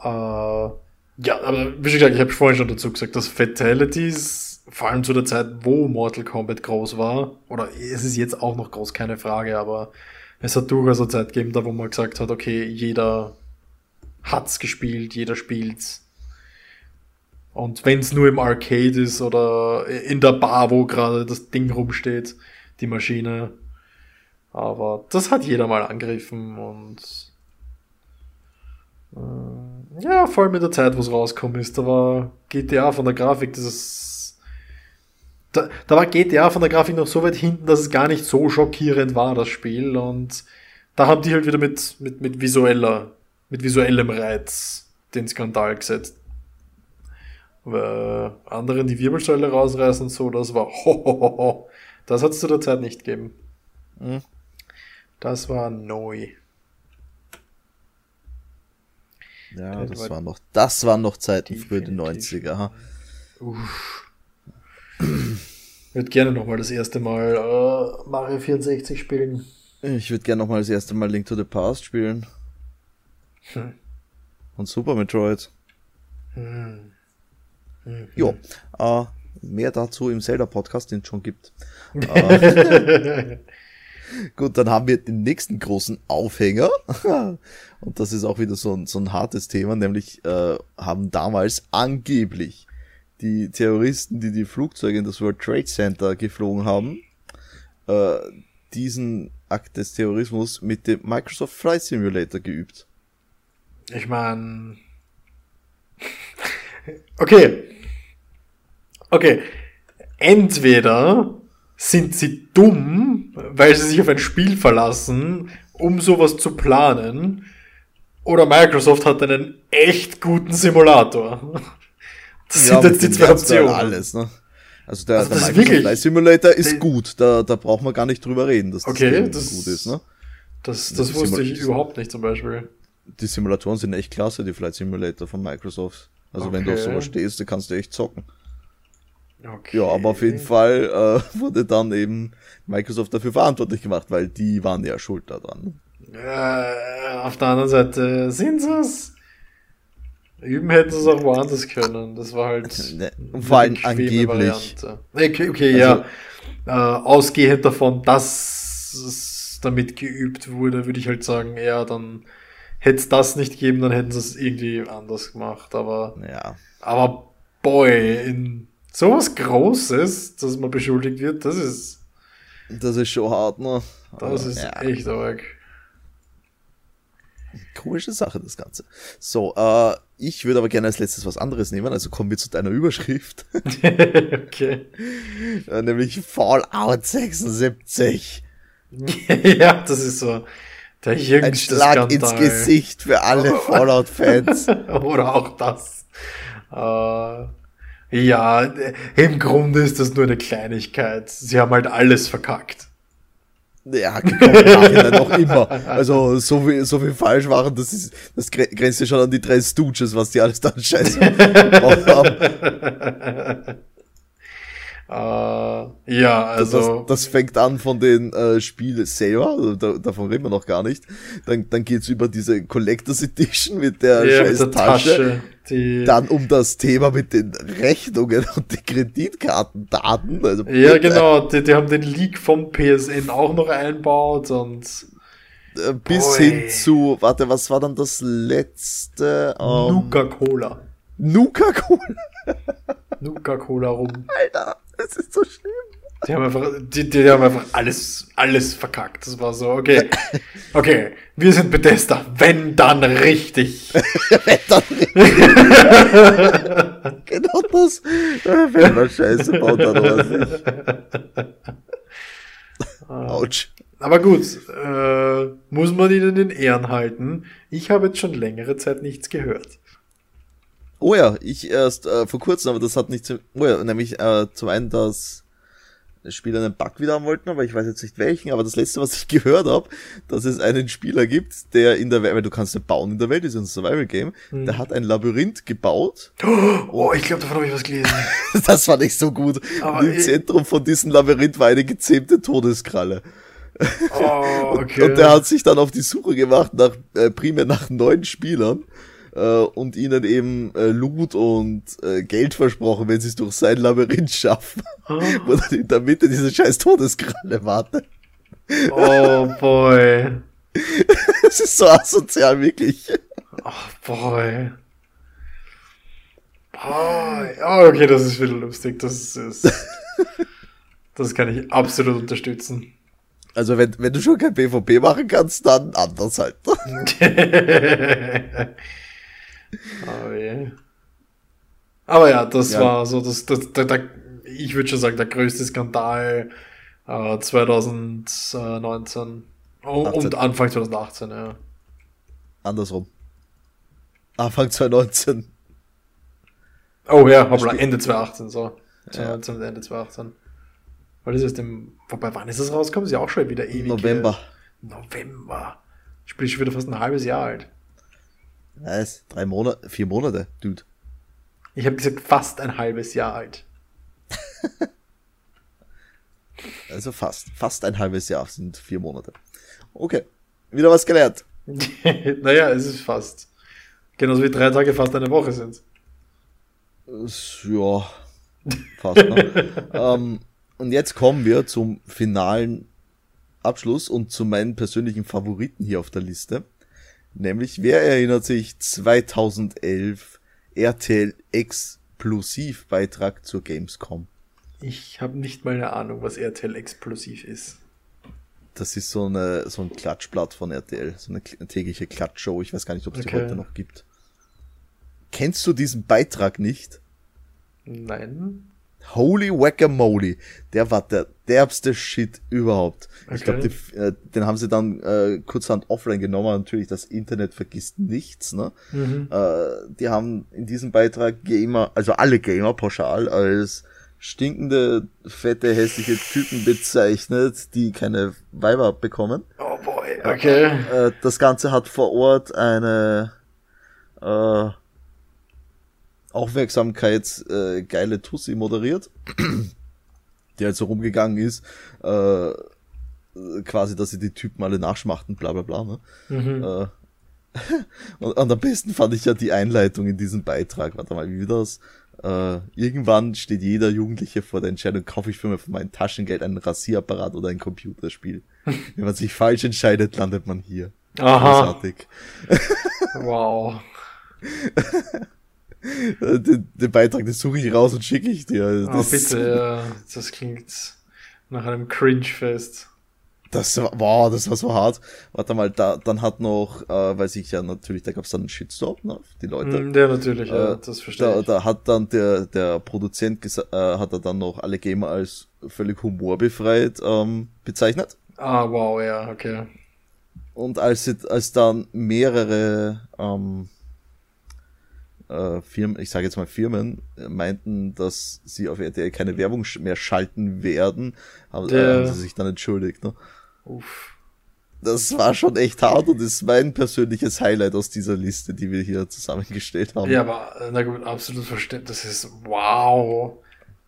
S2: Äh, ja, aber wie schon gesagt, ich habe vorhin schon dazu gesagt, dass Fatalities, vor allem zu der Zeit, wo Mortal Kombat groß war, oder es ist jetzt auch noch groß, keine Frage, aber es hat durchaus eine Zeit gegeben, da wo man gesagt hat, okay, jeder hat's gespielt, jeder spielt's. Und wenn es nur im Arcade ist oder in der Bar, wo gerade das Ding rumsteht, die Maschine. Aber das hat jeder mal angegriffen und äh, ja, vor allem in der Zeit, wo es rauskommen ist, da war GTA von der Grafik, das ist da, da war GTA von der Grafik noch so weit hinten, dass es gar nicht so schockierend war, das Spiel. Und da haben die halt wieder mit, mit, mit visueller, mit visuellem Reiz den Skandal gesetzt anderen die Wirbelsäule rausreißen und so, das war hohoho. Das hat es zu der Zeit nicht gegeben. Hm. Das war neu.
S1: Ja, das, war noch, das waren noch Zeiten für die 90er. Ha? Uff.
S2: Ich würde gerne nochmal das erste Mal uh, Mario 64 spielen.
S1: Ich würde gerne nochmal das erste Mal Link to the Past spielen. Hm. Und Super Metroid. Hm. Mhm. Jo, äh, mehr dazu im Zelda-Podcast, den es schon gibt. äh, gut, dann haben wir den nächsten großen Aufhänger. Und das ist auch wieder so ein, so ein hartes Thema, nämlich äh, haben damals angeblich die Terroristen, die die Flugzeuge in das World Trade Center geflogen haben, äh, diesen Akt des Terrorismus mit dem Microsoft Flight Simulator geübt.
S2: Ich meine, okay, Okay. Entweder sind sie dumm, weil sie sich auf ein Spiel verlassen, um sowas zu planen, oder Microsoft hat einen echt guten Simulator.
S1: Das ja, sind jetzt die zwei Optionen. Alles, ne? Also der,
S2: Also
S1: der
S2: das ist
S1: Microsoft
S2: wirklich-
S1: Flight Simulator ist gut. Da, da braucht man gar nicht drüber reden, dass das
S2: Okay,
S1: Game
S2: das-
S1: gut ist. Ne?
S2: Das,
S1: Das
S2: das wusste ich überhaupt nicht zum Beispiel.
S1: Die Simulatoren sind echt klasse, die Flight Simulator von Microsoft. Also wenn du auf
S2: Okay.
S1: sowas stehst, dann kannst du echt zocken.
S2: Okay.
S1: Ja, aber auf jeden Fall äh, wurde dann eben Microsoft dafür verantwortlich gemacht, weil die waren ja schuld daran.
S2: Äh, auf der anderen Seite sind sie es. Üben hätten sie es auch woanders können. Das war halt.
S1: Ne, vor allem angeblich.
S2: Variante. Okay, okay
S1: Also-
S2: ja. Äh, ausgehend davon, dass es damit geübt wurde, würde ich halt sagen, ja, dann hätte es das nicht gegeben, dann hätten sie es irgendwie anders gemacht. Aber,
S1: Ja.
S2: aber boy, in sowas Großes, dass man beschuldigt wird, das ist,
S1: Das ist schon hart, ne?
S2: das
S1: Aber,
S2: ist
S1: ja,
S2: echt arg.
S1: komische Sache, das Ganze. So, äh, ich würde aber gerne als letztes was anderes nehmen, also kommen wir zu deiner Überschrift,
S2: okay.
S1: äh, nämlich Fallout 76.
S2: ja, das ist so der
S1: Ein
S2: jüngste
S1: Schlag ins
S2: Skandal.
S1: Gesicht für alle Fallout-Fans.
S2: Oder auch das. Äh, ja, im Grunde ist das nur eine Kleinigkeit. Sie haben halt alles verkackt.
S1: Ja, noch immer. Also, so viel, so viel falsch waren, das ist, das gre- grenzt ja schon an die drei Stooges, was die alles da scheiße gemacht haben.
S2: Äh, ja, also.
S1: das, das fängt an von den äh, Spielen selber, also da, davon reden wir noch gar nicht. Dann, dann geht's über diese Collectors Edition mit der
S2: ja,
S1: scheiß
S2: mit der
S1: Tasche.
S2: Tasche.
S1: Dann um das Thema mit den Rechnungen und die Kreditkartendaten. Also
S2: ja,
S1: bitte,
S2: genau. Die, die haben den Leak vom PSN auch noch einbaut und
S1: äh, Bis
S2: Boy.
S1: hin zu, warte, was war dann das letzte? Ähm,
S2: Nuka-Cola.
S1: Nuka-Cola.
S2: Nuka-Cola rum.
S1: Alter, das ist so schlimm.
S2: Die haben einfach, die, die haben einfach alles, alles verkackt. Das war so, okay. Okay, wir sind Bethesda. Wenn, dann richtig.
S1: Dann genau das. Wenn man Scheiße baut, dann was nicht. Autsch.
S2: Aber gut, äh, muss man ihnen in Ehren halten. Ich habe jetzt schon längere Zeit nichts gehört.
S1: Oh ja, ich erst äh, vor kurzem, aber das hat nicht zu, oh ja, nämlich äh, zum einen, dass Spieler einen Bug wieder haben wollten, aber ich weiß jetzt nicht welchen, aber das letzte, was ich gehört habe, dass es einen Spieler gibt, der in der Welt, weil du kannst ja bauen in der Welt, ist ein Survival-Game, der hat ein Labyrinth gebaut,
S2: Oh, ich glaube, davon habe ich was gelesen.
S1: das war nicht so gut,
S2: Aber
S1: und im Zentrum von diesem Labyrinth war eine gezähmte Todeskralle.
S2: Oh, okay.
S1: Und der hat sich dann auf die Suche gemacht, nach, äh, primär nach neuen Spielern äh, und ihnen eben äh, Loot und äh, Geld versprochen, wenn sie es durch sein Labyrinth schaffen. Wo dann in der Mitte diese scheiß Todeskralle wartet.
S2: oh, boy.
S1: Das ist so asozial, wirklich.
S2: Oh, boy. Boy. Oh, okay, das ist wieder lustig. Das ist, das kann ich absolut unterstützen.
S1: Also wenn, wenn du schon kein PvP machen kannst, dann anders halt.
S2: oh, je. Aber ja, das
S1: Ja.
S2: war so, das, das, der, der, ich würde schon sagen, der größte Skandal äh, 2019 oh,
S1: 18.
S2: und Anfang 2018, ja.
S1: Andersrum. Anfang 2019.
S2: Oh ja, hoppla, Ende 2018, so. 2019 und Ende 2018. Weil ist dem, wobei, wann ist das rausgekommen? Ist ja auch schon wieder ewig.
S1: November.
S2: November. Schon wieder fast ein halbes Jahr alt.
S1: Was? Drei Monate? Vier Monate? Dude.
S2: Ich habe gesagt, fast ein halbes Jahr alt.
S1: Also fast. Fast ein halbes Jahr sind vier Monate. Okay. Wieder was gelernt.
S2: naja, es ist fast. Genauso wie drei Tage fast eine Woche sind.
S1: Ja, fast. Ne? ähm, und jetzt kommen wir zum finalen Abschluss und zu meinen persönlichen Favoriten hier auf der Liste. Nämlich, wer erinnert sich 2011 RTL Explosivbeitrag zur Gamescom?
S2: Ich habe nicht mal eine Ahnung, was RTL explosiv ist.
S1: Das ist so eine so ein Klatschblatt von RTL, so eine tägliche Klatschshow. Ich weiß gar nicht, ob es die
S2: Okay.
S1: heute noch gibt. Kennst du diesen Beitrag nicht?
S2: Nein.
S1: Holy Whack-a-Mole. Der war der derbste Shit überhaupt. Ich
S2: Okay.
S1: glaube, äh, den haben sie dann äh, kurzhand offline genommen. Natürlich, das Internet vergisst nichts. Ne?
S2: Mhm.
S1: Äh, die haben in diesem Beitrag Gamer, also alle Gamer pauschal als stinkende, fette, hässliche Typen bezeichnet, die keine Weiber bekommen.
S2: Oh boy, okay.
S1: Äh, das Ganze hat vor Ort eine äh, Aufmerksamkeit äh, geile Tussi moderiert, die halt so rumgegangen ist, äh, quasi, dass sie die Typen alle nachschmachten, bla bla bla. Ne? Mhm. Äh, und, und am besten fand ich ja die Einleitung in diesem Beitrag. Warte mal, wie das? Äh, irgendwann steht jeder Jugendliche vor der Entscheidung, kaufe ich für, meinem Taschengeld einen Rasierapparat oder ein Computerspiel. Wenn man sich falsch entscheidet, landet man hier.
S2: Aha. Großartig. wow.
S1: Den, den, Beitrag, den suche ich raus und schicke ich dir.
S2: Oh, bitte, ja. Das klingt nach einem Cringe-Fest.
S1: Das war, wow, das war so hart. Warte mal, da, dann hat noch, äh, weiß ich ja natürlich, da gab es dann einen Shitstorm, ne, die Leute.
S2: Mm, ja, natürlich, äh, ja, das verstehe
S1: da, ich. Da hat dann der, der Produzent äh, hat er dann noch alle Gamer als völlig humorbefreit ähm, bezeichnet.
S2: Ah, wow, ja, okay.
S1: Und als, als dann mehrere ähm, äh, Firmen, ich sage jetzt mal Firmen, äh, meinten, dass sie auf RTL keine Werbung mehr schalten werden, haben, äh, haben sie sich dann entschuldigt. Ne? Uff. Das war schon echt hart und ist mein persönliches Highlight aus dieser Liste, die wir hier zusammengestellt haben.
S2: Ja, aber na gut, absolut verständlich. Das ist wow.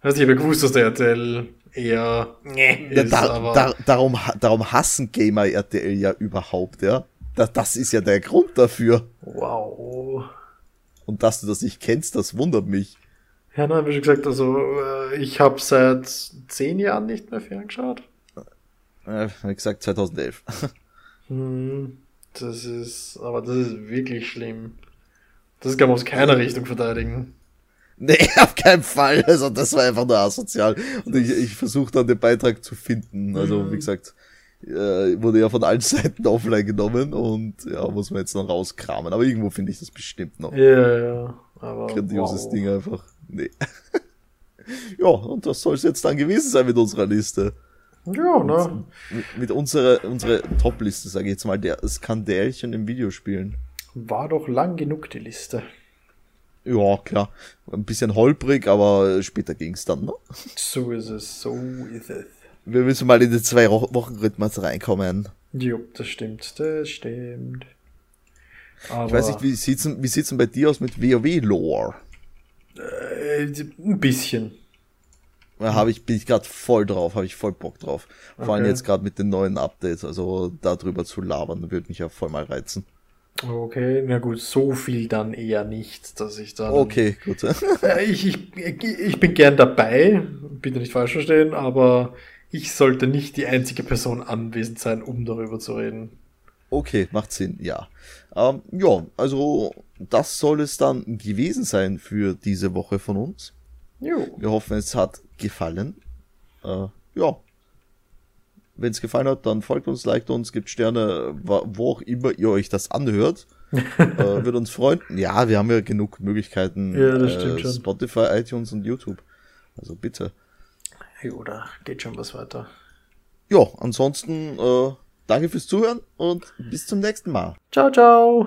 S2: Also ich habe gewusst, dass der RTL eher
S1: nee, ja, ist, da, da, darum, darum hassen Gamer RTL ja überhaupt, ja. Das, das ist ja der Grund dafür.
S2: Wow.
S1: Und dass du das nicht kennst, das wundert mich.
S2: Ja, nein, wie schon gesagt, also äh, ich habe seit zehn Jahren nicht mehr ferngeschaut.
S1: Äh, wie gesagt, 2011.
S2: Hm, das ist, aber das ist wirklich schlimm. Das kann man aus keiner Richtung verteidigen.
S1: Nee, auf keinen Fall. Also das war einfach nur asozial. Und ich, ich versuche dann den Beitrag zu finden. Also mhm. wie gesagt, äh, wurde ja von allen Seiten offline genommen und ja, muss man jetzt dann rauskramen. Aber irgendwo finde ich das bestimmt noch.
S2: Ja, ja.
S1: Aber Grandioses wow. Ding einfach. Nee. ja, und das soll es jetzt dann gewesen sein mit unserer Liste.
S2: Ja, ne?
S1: Mit, mit unserer, unserer Top-Liste, sage ich jetzt mal, der Skandälchen im Videospielen.
S2: War doch lang genug die Liste.
S1: Ja, klar. Ein bisschen holprig, aber später ging's dann, ne?
S2: So ist es, so ist es.
S1: Wir müssen mal in den zwei Wochen Rhythmus reinkommen.
S2: Jo, das stimmt, das stimmt.
S1: Aber ich weiß nicht, wie sieht's, wie sieht's denn bei dir aus mit WoW-Lore?
S2: Äh, ein bisschen.
S1: Da habe ich, bin ich gerade voll drauf, habe ich voll Bock drauf. Vor okay. allem jetzt gerade mit den neuen Updates, also darüber zu labern, würde mich ja voll mal reizen.
S2: Okay, na gut, so viel dann eher nicht, dass ich da.
S1: Okay, gut.
S2: Äh, ich, ich, ich bin gern dabei, bitte nicht falsch verstehen, aber ich sollte nicht die einzige Person anwesend sein, um darüber zu reden.
S1: Okay, macht Sinn, ja. Ähm, ja, also das soll es dann gewesen sein für diese Woche von uns.
S2: Jo.
S1: Wir hoffen, es hat gefallen. Äh, ja. Wenn es gefallen hat, dann folgt uns, liked uns, gibt Sterne, wo auch immer ihr euch das anhört. äh, würde uns freuen. Ja, wir haben ja genug Möglichkeiten.
S2: Ja, das stimmt äh, schon.
S1: Spotify, iTunes und YouTube. Also bitte.
S2: Jo, da geht schon was weiter.
S1: Ja, ansonsten äh, danke fürs Zuhören und bis zum nächsten Mal.
S2: Ciao, ciao.